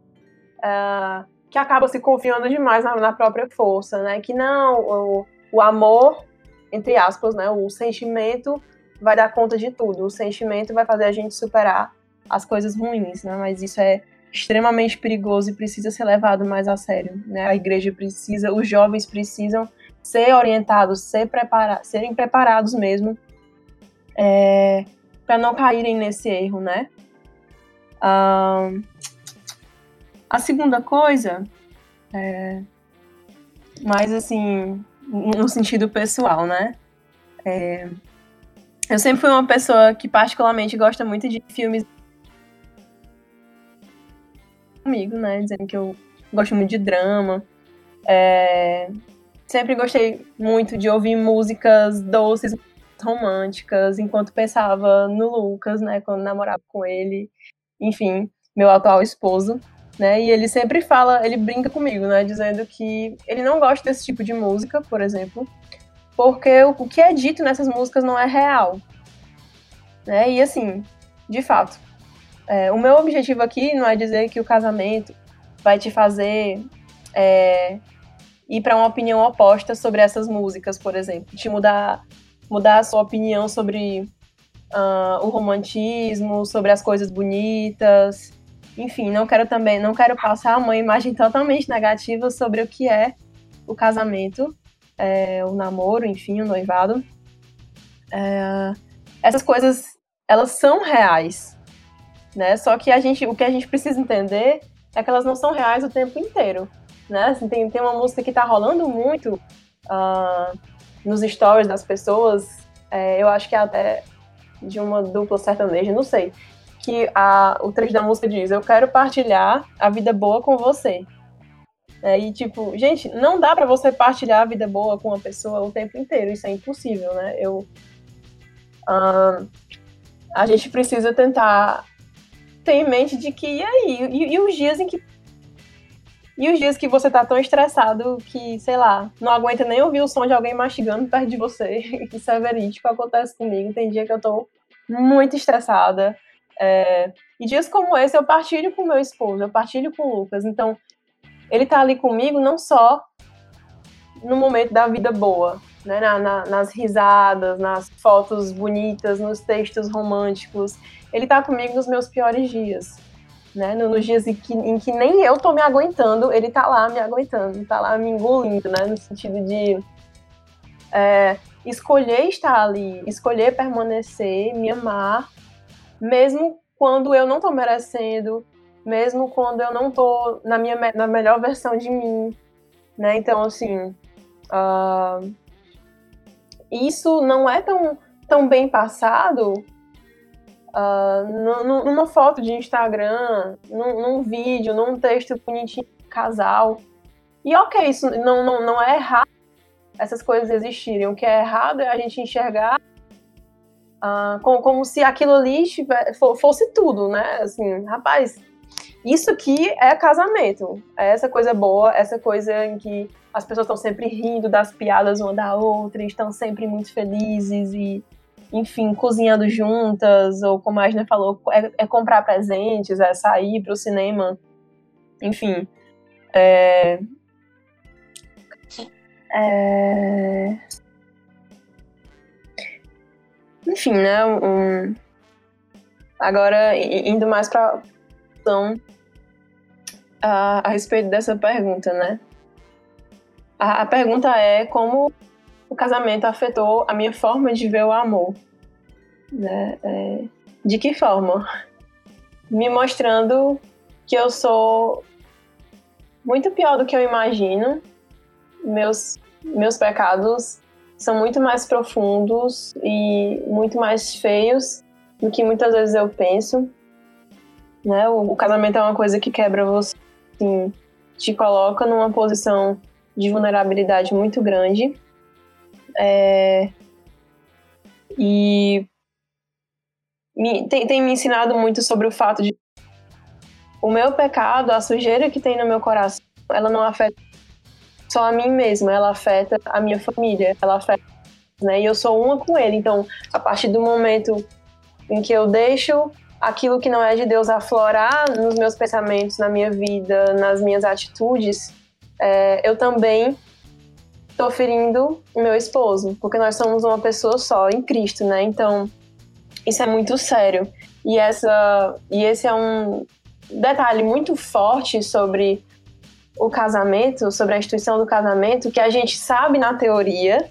uh, que acaba se confiando demais na, na, própria força, né? Que não, o, o amor, entre aspas, né? O sentimento vai dar conta de tudo. O sentimento vai fazer a gente superar as coisas ruins, né? Mas isso é extremamente perigoso e precisa ser levado mais a sério. Né? A igreja precisa, os jovens precisam ser orientados, ser prepara serem preparados mesmo é, para não caírem nesse erro, né? A segunda coisa, é, mais assim, no sentido pessoal, né? É, eu sempre fui uma pessoa que particularmente gosta muito de filmes comigo, né? Dizendo que eu gosto muito de drama. É, sempre gostei muito de ouvir músicas doces, românticas, enquanto pensava no Lucas, né? Quando namorava com ele. Enfim, meu atual esposo. Né, e ele sempre fala, ele brinca comigo, né, dizendo que ele não gosta desse tipo de música, por exemplo, porque o, que é dito nessas músicas não é real. Né? E assim, de fato, é, o meu objetivo aqui não é dizer que o casamento vai te fazer é, ir para uma opinião oposta sobre essas músicas, por exemplo, te mudar, mudar a sua opinião sobre uh, o romantismo, sobre as coisas bonitas. Enfim, não quero também, não quero passar uma imagem totalmente negativa sobre o que é o casamento, é, o namoro, enfim, o noivado. É, essas coisas, elas são reais, né? Só que a gente, o que a gente precisa entender é que elas não são reais o tempo inteiro, né? Assim, tem, tem uma música que tá rolando muito uh, nos stories das pessoas, é, eu acho que é até de uma dupla sertaneja, não sei, que a, o trecho da música diz, eu quero partilhar a vida boa com você. É, e tipo, gente, não dá para você partilhar a vida boa com uma pessoa o tempo inteiro, isso é impossível, né? Eu, uh, a gente precisa tentar ter em mente de que, e aí? E, e, os dias em que. E os dias que você tá tão estressado que, sei lá, não aguenta nem ouvir o som de alguém mastigando perto de você. [LAUGHS] Isso é verídico, acontece comigo. Tem dia que eu tô muito estressada. É... E dias como esse eu partilho com meu esposo, eu partilho com o Lucas. Então, ele tá ali comigo não só no momento da vida boa, né? Na, na, nas risadas, nas fotos bonitas, nos textos românticos ele tá comigo nos meus piores dias. Né? Nos dias em que, em que nem eu tô me aguentando, ele tá lá me aguentando, tá lá me engolindo, né? No sentido de é, escolher estar ali, escolher permanecer, me amar, mesmo quando eu não tô merecendo, mesmo quando eu não tô na minha na melhor versão de mim, né? Então, assim, uh, isso não é tão, tão bem passado uh, numa foto de Instagram, num, num, vídeo, num texto bonitinho casal. E ok, isso não, não, não é errado essas coisas existirem. O que é errado é a gente enxergar uh, como, como, se aquilo ali fosse tudo, né? Assim, rapaz, isso aqui é casamento. É essa coisa boa, essa coisa em que as pessoas estão sempre rindo das piadas uma da outra, estão sempre muito felizes e enfim, cozinhando juntas, ou como a Agnes falou, é, é, comprar presentes, é sair para o cinema, enfim. É... É... Enfim, né? Um... Agora, indo mais para então, a, a respeito dessa pergunta, né? A, a pergunta é como o casamento afetou a minha forma de ver o amor. Né? É, de que forma? Me mostrando que eu sou muito pior do que eu imagino. Meus, meus pecados são muito mais profundos e muito mais feios do que muitas vezes eu penso. Né? O, o casamento é uma coisa que quebra você, assim, te coloca numa posição de vulnerabilidade muito grande. É, e me, tem, tem me ensinado muito sobre o fato de o meu pecado, a sujeira que tem no meu coração, ela não afeta só a mim mesma, ela afeta a minha família, ela afeta, né? E eu sou uma com ele. Então, a partir do momento em que eu deixo aquilo que não é de Deus aflorar nos meus pensamentos, na minha vida, nas minhas atitudes, é, eu também estou ferindo o meu esposo, porque nós somos uma pessoa só em Cristo, né? Então, isso é muito sério. E essa e esse é um detalhe muito forte sobre o casamento, sobre a instituição do casamento, que a gente sabe na teoria,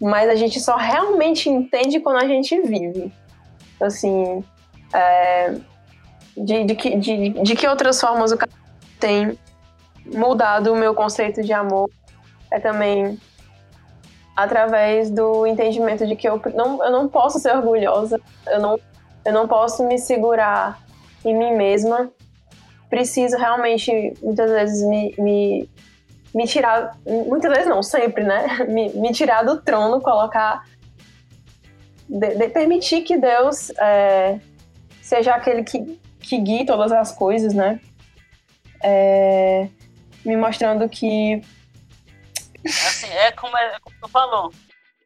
mas a gente só realmente entende quando a gente vive. Assim, é, de, de, que, de, de que outras formas o casamento tem mudado o meu conceito de amor é também através do entendimento de que eu não, eu não posso ser orgulhosa, eu não, eu não posso me segurar em mim mesma. Preciso realmente, muitas vezes, me, me, me tirar, muitas vezes não, sempre, né? [LAUGHS] Me, me tirar do trono, colocar. De, de permitir que Deus é, seja aquele que, que guie todas as coisas, né? É, me mostrando que
Assim, é como, é, como tu falou.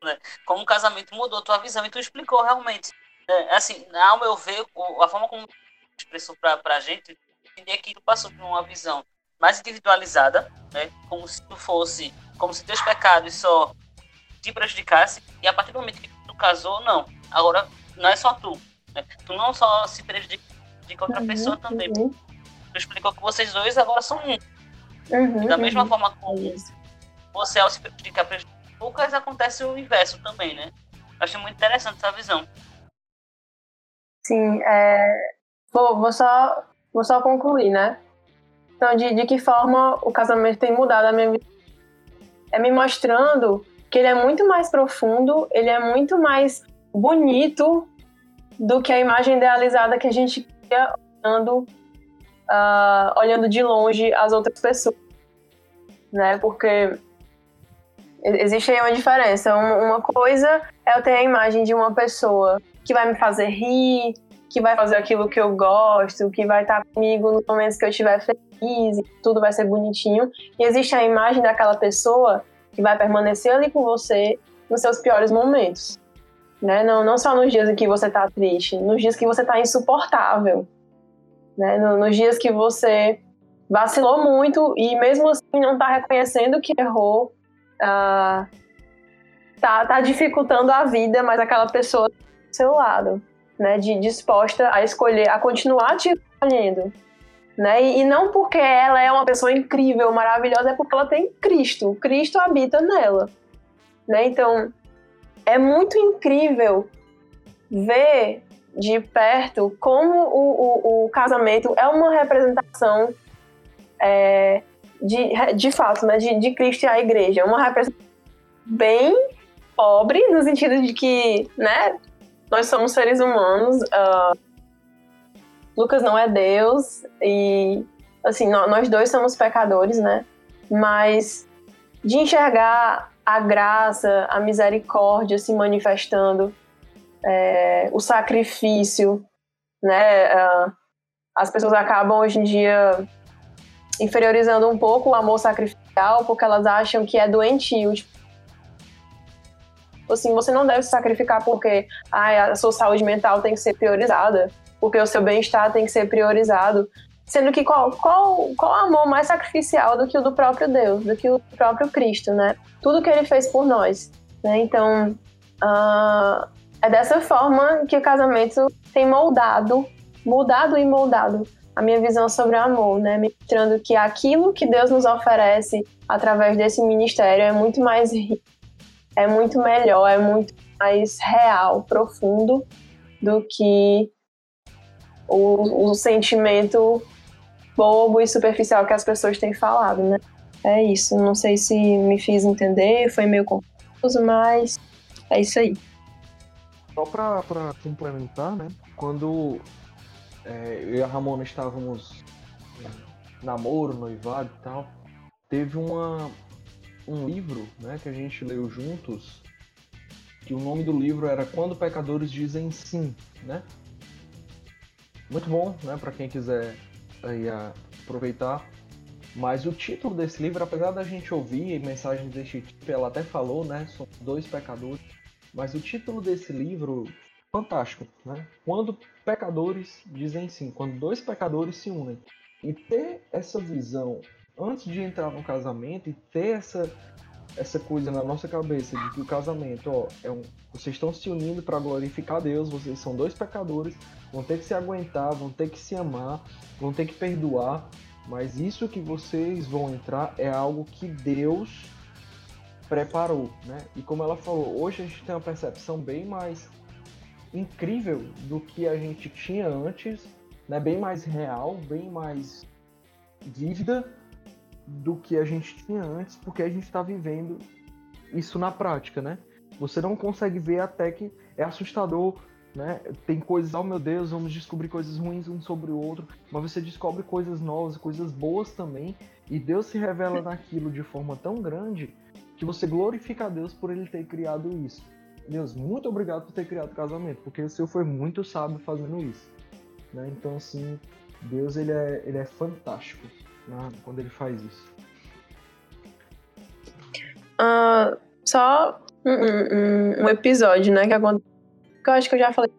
Né? Como o casamento mudou tua visão e tu explicou realmente. É, assim, ao meu ver, a forma como expressou pra, pra gente, entender que tu passou por uma visão mais individualizada, né? Como se tu fosse, como se teus pecados só te prejudicassem, e a partir do momento que tu casou, não. Agora, não é só tu. Né? Tu não só se prejudica outra uhum, pessoa também. Uhum. Tu explicou que vocês dois agora são um. Uhum, da mesma uhum. forma como você ao se prejudicar poucas acontece o inverso também, né? Acho muito interessante essa visão.
Sim, é... vou, vou, só, vou só concluir, né? Então, de, de que forma o casamento tem mudado a minha vida? É me mostrando que ele é muito mais profundo, ele é muito mais bonito do que a imagem idealizada que a gente cria olhando, uh, olhando de longe as outras pessoas, né? Porque Existe aí uma diferença. Uma coisa é eu ter a imagem de uma pessoa que vai me fazer rir, que vai fazer aquilo que eu gosto, que vai estar comigo nos momentos que eu estiver feliz, tudo vai ser bonitinho. E existe a imagem daquela pessoa que vai permanecer ali com você nos seus piores momentos. Né? Não, não só nos dias em que você está triste, nos dias que você está insuportável. Né? nos dias que você vacilou muito e mesmo assim não está reconhecendo que errou uh, tá, tá dificultando a vida, mas aquela pessoa do seu lado, né? De, disposta a escolher, a continuar te escolhendo. Né? E, e não porque ela é uma pessoa incrível, maravilhosa, é porque ela tem Cristo. Cristo habita nela. Né? Então, é muito incrível ver de perto como o, o, o casamento é uma representação é, de, de fato, né, de, de Cristo e a igreja. É uma representação bem pobre, no sentido de que, né, nós somos seres humanos, uh, Lucas não é Deus, e, assim, nós dois somos pecadores, né, mas de enxergar a graça, a misericórdia se manifestando, é, o sacrifício, né, uh, as pessoas acabam hoje em dia inferiorizando um pouco o amor sacrificial, porque elas acham que é doentio. Tipo, assim, você não deve se sacrificar porque ah, a sua saúde mental tem que ser priorizada, porque o seu bem-estar tem que ser priorizado. Sendo que qual, qual, qual amor mais sacrificial do que o do próprio Deus, do que o próprio Cristo, né? Tudo que ele fez por nós. Né? Então, uh, é dessa forma que o casamento tem moldado, mudado e moldado a minha visão sobre o amor, né? Mostrando que aquilo que Deus nos oferece através desse ministério é muito mais rico, é muito melhor, é muito mais real, profundo do que o, o sentimento bobo e superficial que as pessoas têm falado, né? É isso. Não sei se me fiz entender, foi meio confuso, mas é isso aí.
Só para complementar, né? Quando é, eu e a Ramona estávamos em namoro, noivado e tal, teve uma, um livro né, que a gente leu juntos, que o nome do livro era Quando Pecadores Dizem Sim, né? Muito bom, né, para quem quiser aí aproveitar. Mas o título desse livro, apesar da gente ouvir mensagens desse tipo, ela até falou, né, são dois pecadores, mas o título desse livro fantástico, né? Quando pecadores dizem sim, quando dois pecadores se unem. E ter essa visão antes de entrar no casamento e ter essa essa coisa na nossa cabeça de que o casamento, ó, é um, vocês estão se unindo para glorificar Deus, vocês são dois pecadores, vão ter que se aguentar, vão ter que se amar, vão ter que perdoar, mas isso que vocês vão entrar é algo que Deus preparou, né? E como ela falou, hoje a gente tem uma percepção bem mais incrível do que a gente tinha antes, né? Bem mais real, bem mais vívida do que a gente tinha antes, porque a gente está vivendo isso na prática, né? Você não consegue ver até que é assustador, né? Tem coisas, oh meu Deus, vamos descobrir coisas ruins um sobre o outro, mas você descobre coisas novas, coisas boas também, e Deus se revela [LAUGHS] naquilo de forma tão grande que você glorifica a Deus por ele ter criado isso. Deus, muito obrigado por ter criado o casamento, porque o Senhor foi muito sábio fazendo isso. Né? Então, assim, Deus ele é, ele é fantástico né? quando ele faz isso.
Uh, só um, um, um, episódio, né, que aconteceu, que eu acho que eu já falei,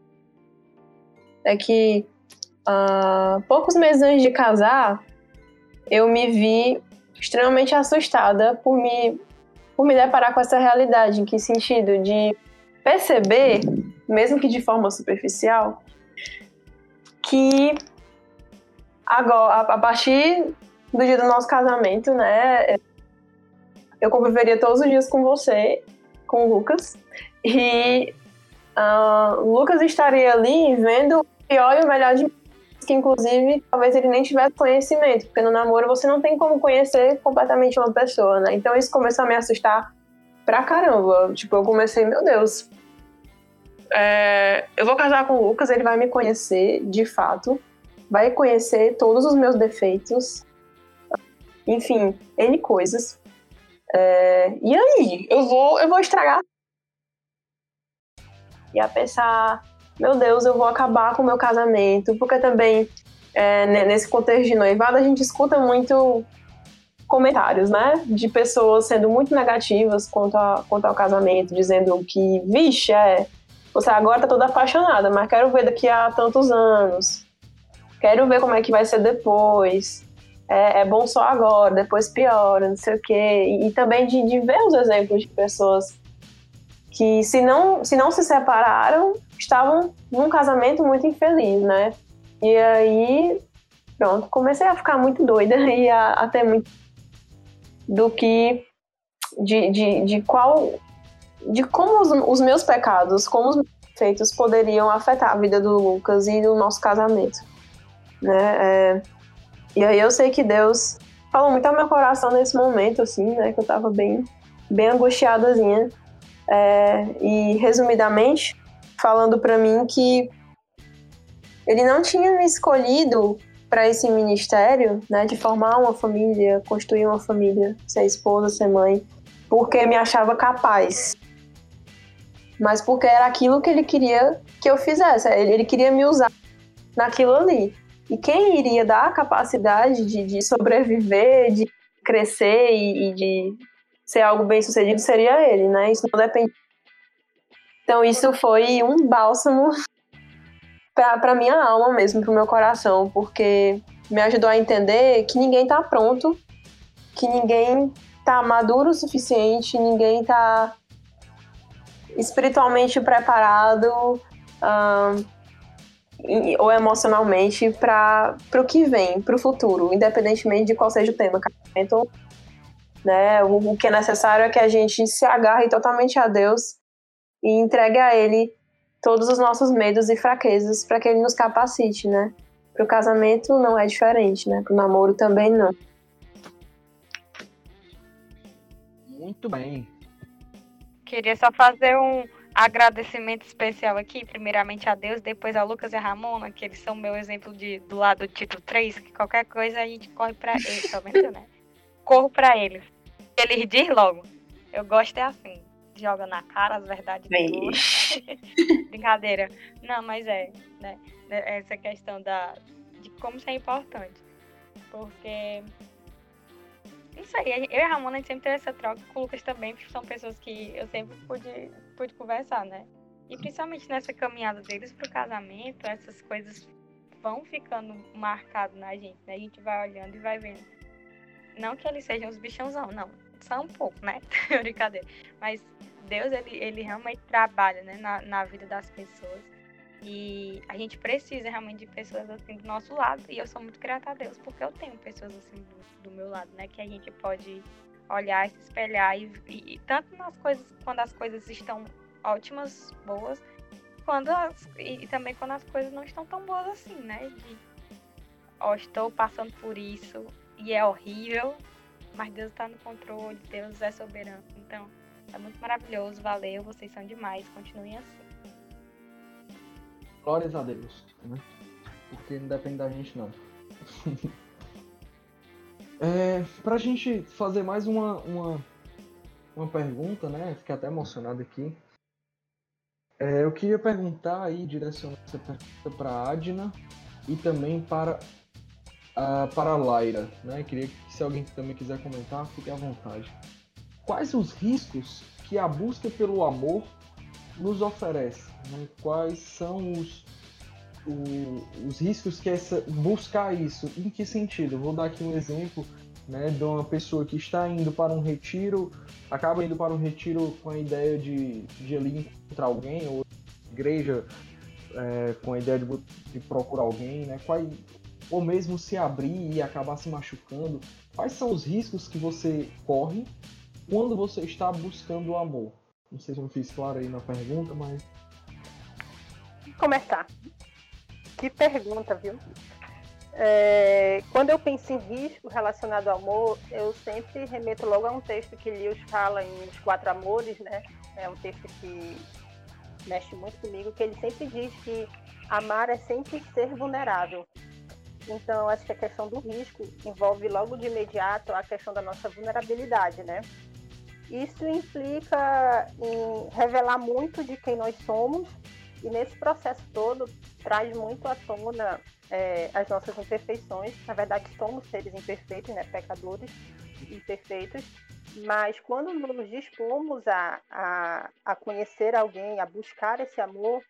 é que uh, poucos meses antes de casar, eu me vi extremamente assustada por me, por me deparar com essa realidade. Em que sentido? De perceber, mesmo que de forma superficial, que agora, a partir do dia do nosso casamento, né, eu conviveria todos os dias com você, com o Lucas, e uh, Lucas estaria ali vendo o pior e o melhor de mim, que inclusive talvez ele nem tivesse conhecimento, porque no namoro você não tem como conhecer completamente uma pessoa, né? Então isso começou a me assustar pra caramba. Tipo, eu comecei, meu Deus, é, eu vou casar com o Lucas, ele vai me conhecer de fato, vai conhecer todos os meus defeitos, enfim, N coisas. É, e aí, eu vou, eu vou estragar. E a pensar, meu Deus, eu vou acabar com o meu casamento, porque também é, nesse contexto de noivado a gente escuta muito comentários, né, de pessoas sendo muito negativas quanto, a, quanto ao casamento, dizendo que, vixe, é, você agora tá toda apaixonada, mas quero ver daqui a tantos anos, quero ver como é que vai ser depois, é, é bom só agora, depois piora, não sei o quê, e, e também de, de ver os exemplos de pessoas que se não, se não se separaram, estavam num casamento muito infeliz, né? E aí, pronto, comecei a ficar muito doida [LAUGHS] e a, a ter muito do que de, de, de qual de como os, os meus pecados, como os meus feitos poderiam afetar a vida do Lucas e do nosso casamento, né? É, e aí eu sei que Deus falou muito ao meu coração nesse momento, assim, né? Que eu tava bem, bem angustiadazinha. É, e resumidamente, falando para mim que ele não tinha me escolhido para esse ministério, né, de formar uma família, construir uma família, ser esposa, ser mãe, porque me achava capaz, mas porque era aquilo que ele queria que eu fizesse. Ele, ele queria me usar naquilo ali. E quem iria dar a capacidade de, de sobreviver, de crescer e, e, de ser algo bem sucedido seria ele, né? Isso não depende. Então isso foi um bálsamo [LAUGHS] para minha alma mesmo, para o meu coração, porque me ajudou a entender que ninguém está pronto, que ninguém está maduro o suficiente, ninguém está espiritualmente preparado uh, ou emocionalmente para o que vem, para o futuro, independentemente de qual seja o tema. Então, né, o, o que é necessário é que a gente se agarre totalmente a Deus e entregue a Ele todos os nossos medos e fraquezas para que ele nos capacite, né? Para o casamento não é diferente, né? Para o namoro também não.
Muito bem.
Queria só fazer um agradecimento especial aqui, primeiramente a Deus, depois a Lucas e a Ramona, que eles são meu exemplo de, do lado do título 3, que qualquer coisa a gente corre para eles, tá vendo, né? Corro para eles. Eles diz logo. Eu gosto é assim joga na cara as verdades [LAUGHS] Brincadeira. Não, mas é, né? Essa questão da, de como isso é importante. Porque. Isso aí, eu e a Ramona a gente sempre teve essa troca com o Lucas também, porque são pessoas que eu sempre pude, pude conversar, né? E principalmente nessa caminhada deles pro casamento, essas coisas vão ficando marcadas na gente, né? A gente vai olhando e vai vendo. Não que eles sejam os bichãozão, não só um pouco, né? [LAUGHS] Brincadeira. Mas Deus, ele, ele realmente trabalha né, na, na vida das pessoas. E a gente precisa realmente de pessoas assim do nosso lado. E eu sou muito grata a Deus, porque eu tenho pessoas assim do, do meu lado, né? Que a gente pode olhar se espelhar. E, e, tanto nas coisas, quando as coisas estão ótimas, boas, quando as, e, e também quando as coisas não estão tão boas assim, né? De, ó, estou passando por isso e é horrível, mas Deus está no controle, Deus é soberano. Então, é muito maravilhoso, valeu, vocês são demais, continuem assim.
Glórias a Deus, né? Porque não depende da gente não. [LAUGHS] é, pra gente fazer mais uma, uma, uma pergunta, né? Fiquei até emocionado aqui. É, eu queria perguntar aí, direcionar essa pergunta para a Adna e também para a, para a Laira, né? Queria que se alguém também quiser comentar, fique à vontade. Quais os riscos que a busca pelo amor nos oferece? Né? Quais são os, o, os riscos que essa buscar isso? Em que sentido? Vou dar aqui um exemplo né, de uma pessoa que está indo para um retiro, acaba indo para um retiro com a ideia de, de ali encontrar alguém, ou igreja é, com a ideia de, de procurar alguém, né? Qual, ou mesmo se abrir e acabar se machucando. Quais são os riscos que você corre quando você está buscando o amor? Não sei se eu fiz claro aí na pergunta, mas
começar. Que pergunta, viu? É, quando eu penso em risco relacionado ao amor, eu sempre remeto logo a um texto que Lewis fala em Os Quatro Amores, né? É um texto que mexe muito comigo, que ele sempre diz que amar é sempre ser vulnerável. Então, acho que a questão do risco envolve logo de imediato a questão da nossa vulnerabilidade, né? Isso implica em revelar muito de quem nós somos e nesse processo todo traz muito à tona é, as nossas imperfeições. Na verdade, somos seres imperfeitos, né? pecadores imperfeitos. Mas quando nos dispomos a, a, a conhecer alguém, a buscar esse amor,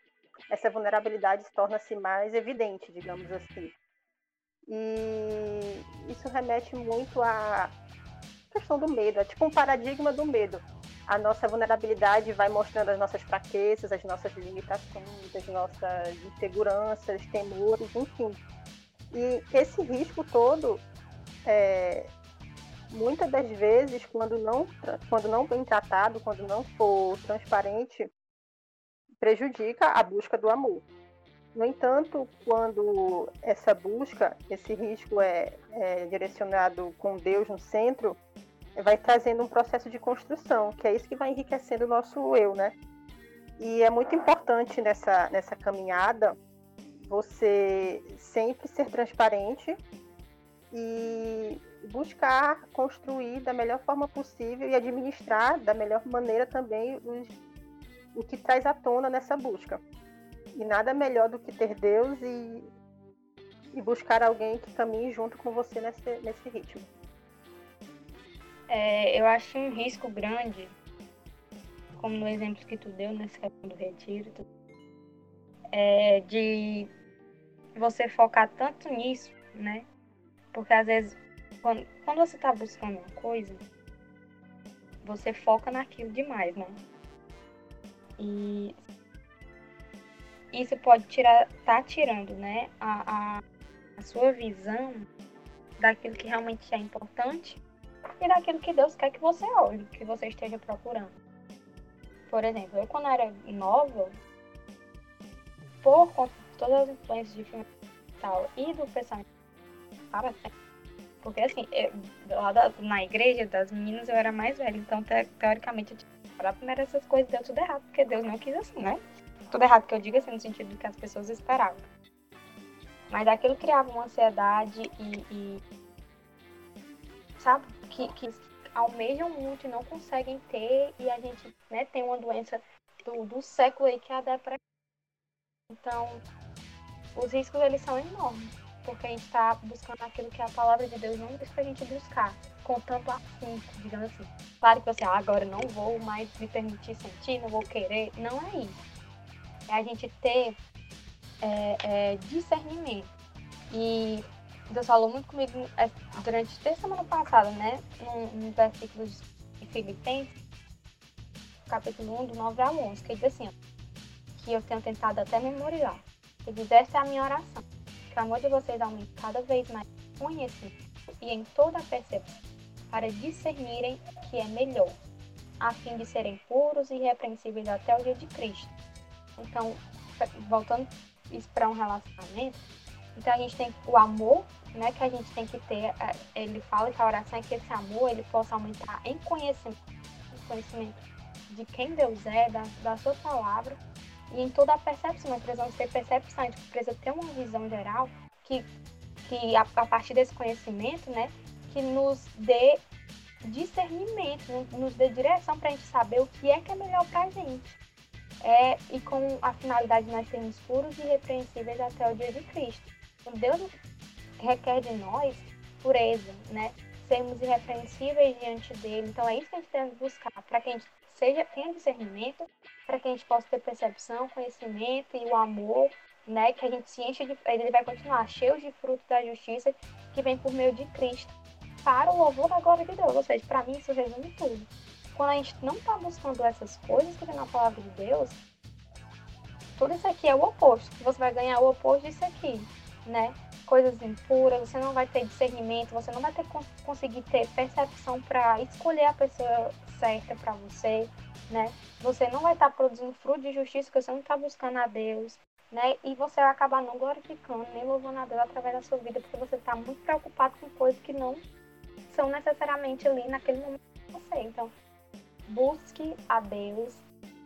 essa vulnerabilidade torna-se mais evidente, digamos assim. E isso remete muito à questão do medo, é tipo um paradigma do medo a nossa vulnerabilidade vai mostrando as nossas fraquezas, as nossas limitações, as nossas inseguranças, temores, enfim. E esse risco todo, é, muitas das vezes, quando não, quando não bem tratado, quando não for transparente, prejudica a busca do amor. No entanto, quando essa busca, esse risco é, é direcionado com Deus no centro, vai trazendo um processo de construção, que é isso que vai enriquecendo o nosso eu, né? E é muito importante nessa, nessa caminhada você sempre ser transparente e buscar construir da melhor forma possível e administrar da melhor maneira também os, o que traz à tona nessa busca. E nada melhor do que ter Deus e, e buscar alguém que caminhe junto com você nesse, nesse ritmo
é, eu acho um risco grande, como no exemplo que tu deu nessa questão do retiro, é, de você focar tanto nisso, né? Porque às vezes, quando, quando você está buscando uma coisa, você foca naquilo demais, né? E isso pode tirar, tá tirando, né, a, a, a sua visão daquilo que realmente é importante e daquilo que Deus quer que você olhe, que você esteja procurando. Por exemplo, eu quando era nova, por conta de todas as influências de filme e tal e do pensamento para porque assim, eu, lá da, na igreja das meninas eu era mais velha, então te, teoricamente eu tinha que parar primeiro essas coisas deu tudo errado, porque Deus não quis assim, né? Tudo errado que eu digo assim, no sentido do que as pessoas esperavam. Mas aquilo criava uma ansiedade e, e sabe? que, que almejam muito e não conseguem ter, e a gente né, tem uma doença do, do século aí que é a depressão. Então, os riscos eles são enormes, porque a gente está buscando aquilo que a palavra de Deus não diz para a gente buscar, com tanto afinco, digamos assim. Claro que você, ah, agora não vou mais me permitir sentir, não vou querer, não é isso. É a gente ter é, é, discernimento. E Deus falou muito comigo é, durante a semana passada, né? Num, num versículo Filipenses, capítulo 1, do 9 ao 11, que diz assim, ó, que eu tenho tentado até memorizar. Ele diz, esta é a minha oração, que o amor de vocês aumente cada vez mais conhecimento e em toda a percepção, para discernirem o que é melhor, a fim de serem puros e irrepreensíveis até o dia de Cristo. Então, voltando isso para um relacionamento, então a gente tem o amor, né, que a gente tem que ter, é, ele fala que a oração é que esse amor ele possa aumentar em conhecimento, em conhecimento de quem Deus é, da, da sua palavra, e em toda a percepção, nós precisamos ter percepção, a gente precisa ter uma visão geral que, que a, a partir desse conhecimento, né, que nos dê discernimento, nos dê direção para a gente saber o que é que é melhor para a gente. É, e com a finalidade de nós sermos puros e irrepreensíveis até o dia de Cristo. Então, Deus requer de nós pureza, né? Sermos irrepreensíveis diante dele. Então é isso que a gente deve buscar, para que a gente seja, tenha discernimento, para que a gente possa ter percepção, conhecimento e o amor, né? Que a gente se enche de. Ele vai continuar cheio de fruto da justiça que vem por meio de Cristo, para o louvor da glória de Deus. Ou seja, para mim isso resume tudo. Quando a gente não está buscando essas coisas que vem na palavra de Deus, tudo isso aqui é o oposto. Você vai ganhar o oposto disso aqui, né? Coisas impuras, você não vai ter discernimento, você não vai ter conseguir ter percepção para escolher a pessoa certa para você, né? Você não vai estar tá produzindo fruto de justiça porque você não está buscando a Deus, né? E você vai acabar não glorificando nem louvando a Deus através da sua vida porque você está muito preocupado com coisas que não são necessariamente ali naquele momento com você. Então, busque a Deus,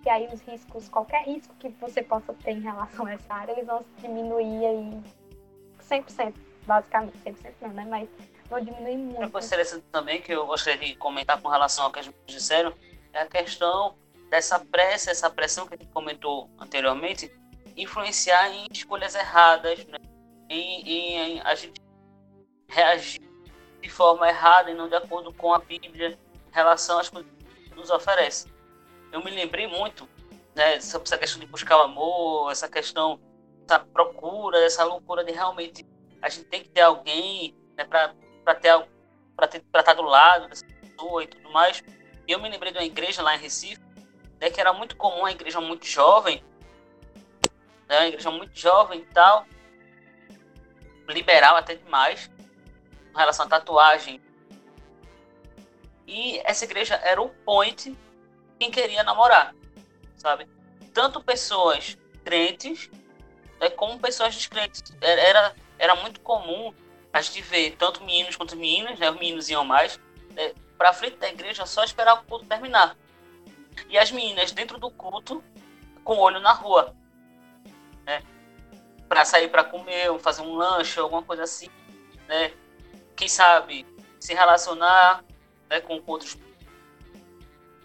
que aí os riscos, qualquer risco que você possa ter em relação a essa área, eles vão diminuir aí 100%, basicamente, 100% não, né? Mas vão diminuir muito. Uma
coisa interessante também que eu gostaria de comentar com relação ao que a gente disseram é a questão dessa pressa, essa pressão que a gente comentou anteriormente, influenciar em escolhas erradas, né? em, em, em a gente reagir de forma errada e não de acordo com a Bíblia em relação às coisas nos oferece. Eu me lembrei muito né, sobre essa questão de buscar o amor, essa questão, essa procura, essa loucura de realmente a gente tem que ter alguém né, para ter para estar do lado dessa pessoa e tudo mais. Eu me lembrei de uma igreja lá em Recife, né, que era muito comum, uma igreja muito jovem, né, uma igreja muito jovem e tal, liberal até demais, com relação à tatuagem, e essa igreja era o point quem queria namorar, sabe? Tanto pessoas crentes né, como pessoas descrentes. Era, era muito comum a gente ver tanto meninos quanto meninas, né? Os meninos iam mais né, para frente da igreja só esperar o culto terminar. E as meninas dentro do culto com o olho na rua, né? Para sair para comer, fazer um lanche, alguma coisa assim, né? Quem sabe se relacionar né, com outros.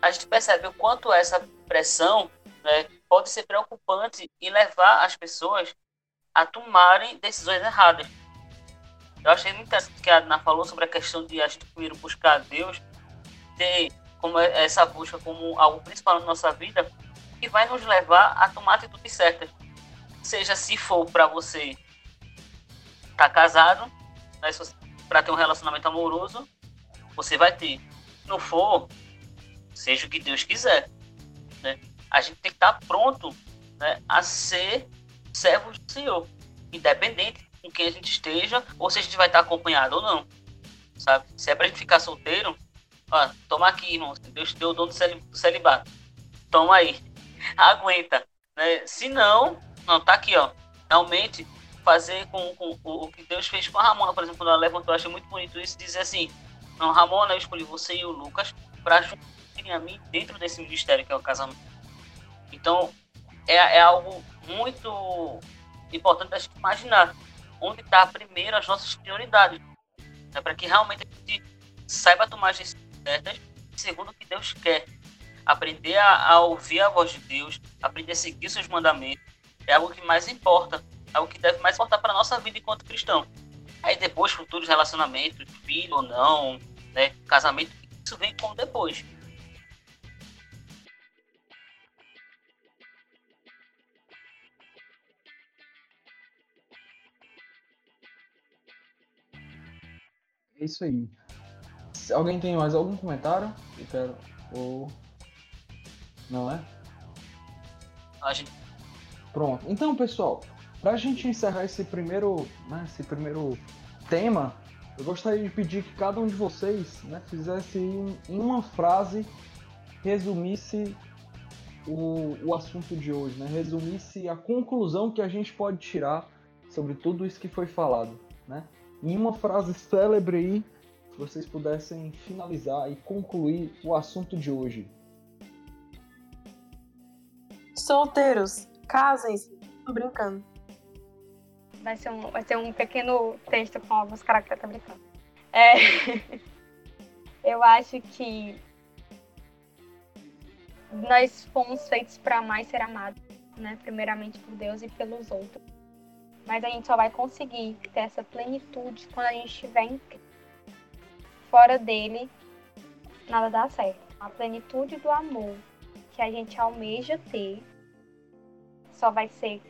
A gente percebe o quanto essa pressão né, pode ser preocupante e levar as pessoas a tomarem decisões erradas. Eu achei muito interessante que a Adna falou sobre a questão de a gente primeiro buscar a Deus, ter como essa busca como algo principal na nossa vida, que vai nos levar a tomar atitudes certas. Seja se for para você estar tá casado, né, para ter um relacionamento amoroso, você vai ter. Se não for, seja o que Deus quiser. Né? A gente tem que estar pronto né, a ser servos do Senhor, independente com quem a gente esteja, ou se a gente vai estar acompanhado ou não. Sabe? Se é pra gente ficar solteiro, ó, toma aqui, irmão. Deus te deu o dom do celibato. Toma aí. [LAUGHS] Aguenta. Né? Se não, não, tá aqui, ó. Realmente fazer com, com o, o, que Deus fez com a Ramona, por exemplo, quando ela levantou, eu achei muito bonito isso, dizer assim, então, Ramona, eu escolhi você e o Lucas para juntarem a mim dentro desse ministério que é o casamento. Então, é, é algo muito importante a gente imaginar onde está primeiro as nossas prioridades. Né, para que realmente a gente saiba tomar as decisões certas, segundo o que Deus quer. Aprender a, a, ouvir a voz de Deus, aprender a seguir seus mandamentos, é algo que mais importa, é algo que deve mais importar para a nossa vida enquanto cristão. Aí depois, futuros relacionamentos, filho ou não, né? Casamento, isso vem como depois.
É isso aí. Alguém tem mais algum comentário? Eu quero. Ou. Não é?
A gente
Pronto. Então, pessoal, pra gente encerrar esse primeiro, né, esse primeiro tema, eu gostaria de pedir que cada um de vocês né, fizesse em uma frase, resumisse o, o assunto de hoje, né? Resumisse a conclusão que a gente pode tirar sobre tudo isso que foi falado, né? Em uma frase célebre aí, vocês pudessem finalizar e concluir o assunto de hoje.
Solteiros, casem-se. Brincando.
Vai ser um, vai ser um pequeno texto com alguns caracteres, brincando. É, [LAUGHS] eu acho que nós fomos feitos para e ser amados, né? Primeiramente por Deus e pelos outros. Mas a gente só vai conseguir ter essa plenitude quando a gente estiver em. Fora dele, nada dá certo. A plenitude do amor que a gente almeja ter só vai ser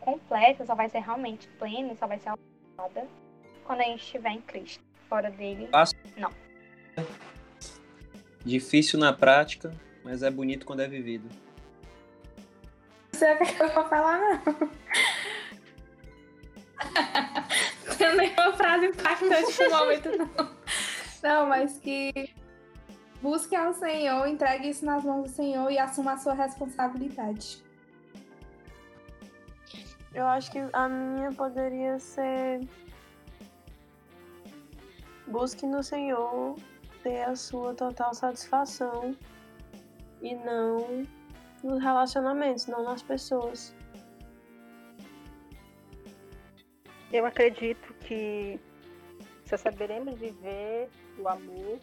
completa, só vai ser realmente plena, só vai ser alcançada quando a gente estiver em Cristo. Fora dele,
Difícil na prática, mas é bonito quando é vivido.
Não sei o que eu vou falar, não. Não nenhuma frase impactante no momento, não. Não, mas que busque ao Senhor, entregue isso nas mãos do Senhor e assuma a sua responsabilidade.
Eu acho que a minha poderia ser. Busque no Senhor ter a sua total satisfação e não nos relacionamentos, não nas pessoas.
Eu acredito que só saberemos viver o amor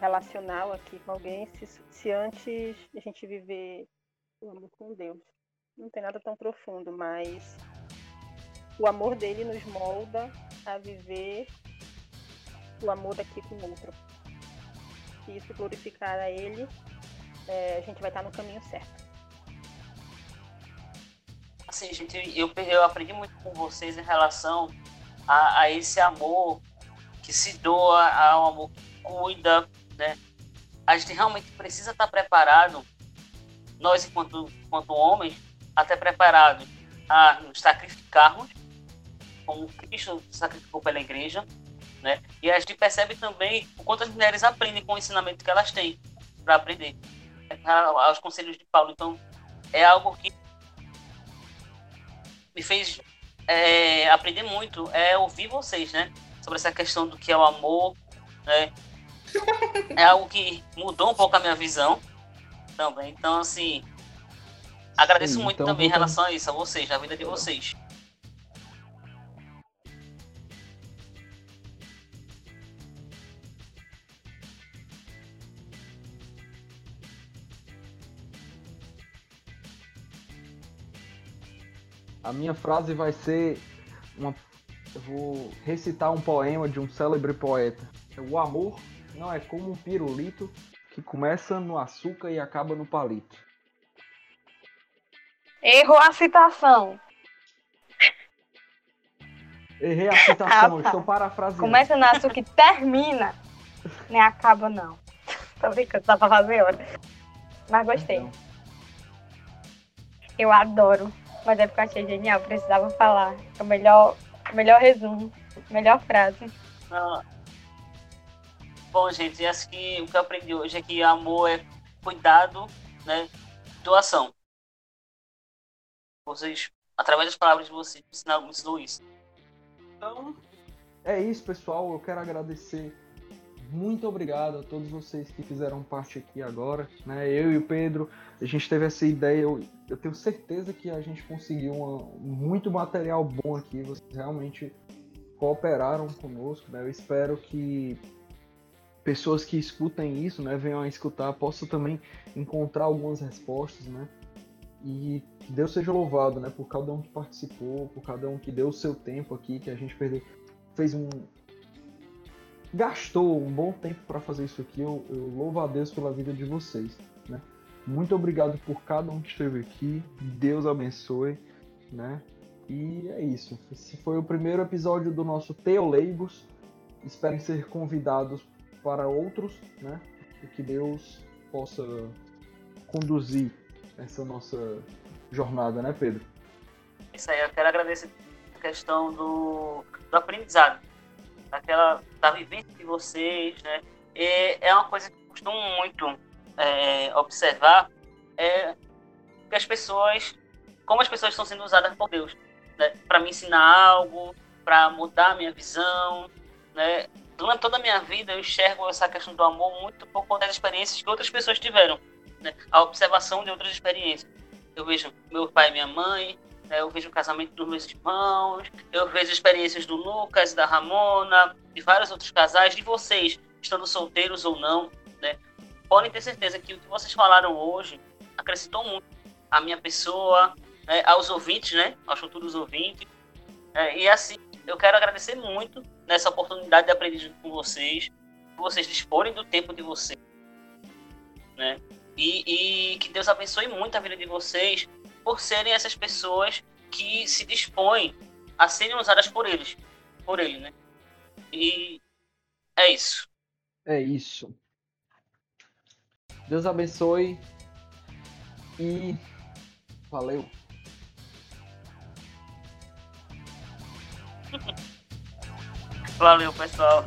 relacional aqui com alguém se, se antes a gente viver o amor com Deus. Não tem nada tão profundo, mas o amor dele nos molda a viver o amor daqui com o outro. Se isso glorificar a ele, é, a gente vai estar no caminho certo.
assim, gente, eu, eu aprendi muito com vocês em relação a, a esse amor que se doa, ao amor que cuida, né? A gente realmente precisa estar preparado, nós enquanto, enquanto homens, até preparados a nos sacrificarmos, como Cristo sacrificou pela igreja, né? E a gente percebe também o quanto as mulheres aprendem com o ensinamento que elas têm para aprender, a- aos conselhos de Paulo. Então, é algo que me fez é, aprender muito é ouvir vocês, né? Sobre essa questão do que é o amor, né? É algo que mudou um pouco a minha visão também. Então, assim, agradeço
Sim,
muito
então
também em relação a isso, a vocês, a vida de vocês.
A minha frase vai ser uma. Eu vou recitar um poema de um célebre poeta. O amor não é como um pirulito que começa no açúcar e acaba no palito.
Errou a citação.
Errei a citação,
Ah, tá.
estou parafraseando.
Começa no açúcar e termina. [LAUGHS] Nem acaba, não. [LAUGHS] Tô brincando, dá pra fazer hora. Mas gostei.
Então,
Eu adoro. Mas é porque eu achei genial, precisava falar. É o melhor, melhor resumo, melhor frase.
Ah. Bom, gente, acho que o que eu aprendi hoje é que amor é cuidado, né? Doação. Vocês, através das palavras de vocês, me ensinaram, me ensinou isso.
Então, é isso, pessoal. Eu quero agradecer. Muito obrigado a todos vocês que fizeram parte aqui agora. Né? Eu e o Pedro, a gente teve essa ideia. Eu, eu tenho certeza que a gente conseguiu uma- muito material bom aqui. Vocês realmente cooperaram conosco. Né? Eu espero que pessoas que escutem isso, né, venham a escutar, possam também encontrar algumas respostas, né? E Deus seja louvado, né, por cada um que participou, por cada um que deu o seu tempo aqui, que a gente perdeu, fez um gastou um bom tempo para fazer isso aqui. Eu, eu louvo a Deus pela vida de vocês, né? Muito obrigado por cada um que esteve aqui. Deus abençoe, né? E é isso. Esse foi o primeiro episódio do nosso Teoleigos, esperem ser convidados para outros, né? E que Deus possa conduzir essa nossa jornada, né, Pedro?
Isso aí, eu quero agradecer a questão do, do aprendizado, daquela, da vivência de vocês, né? E é uma coisa que eu costumo muito é, observar, é que as pessoas, como as pessoas estão sendo usadas por Deus, né? Para me ensinar algo, para mudar a minha visão, né? Durante toda a minha vida eu enxergo essa questão do amor muito por conta das experiências que outras pessoas tiveram, né? A observação de outras experiências. Eu vejo meu pai e minha mãe, né? eu vejo o casamento dos meus irmãos, eu vejo experiências do Lucas, da Ramona, de vários outros casais, de vocês, estando solteiros ou não, né? Podem ter certeza que o que vocês falaram hoje acrescentou muito à minha pessoa, né? aos ouvintes, né? Aos futuros ouvintes. É, e assim, eu quero agradecer muito nessa oportunidade de aprender com vocês, vocês disporem do tempo de vocês, né? E, e, que Deus abençoe muito a vida de vocês por serem essas pessoas que se dispõem a serem usadas por eles, por ele, né? E é isso.
É isso. Deus abençoe e valeu. [LAUGHS]
Valeu, pessoal.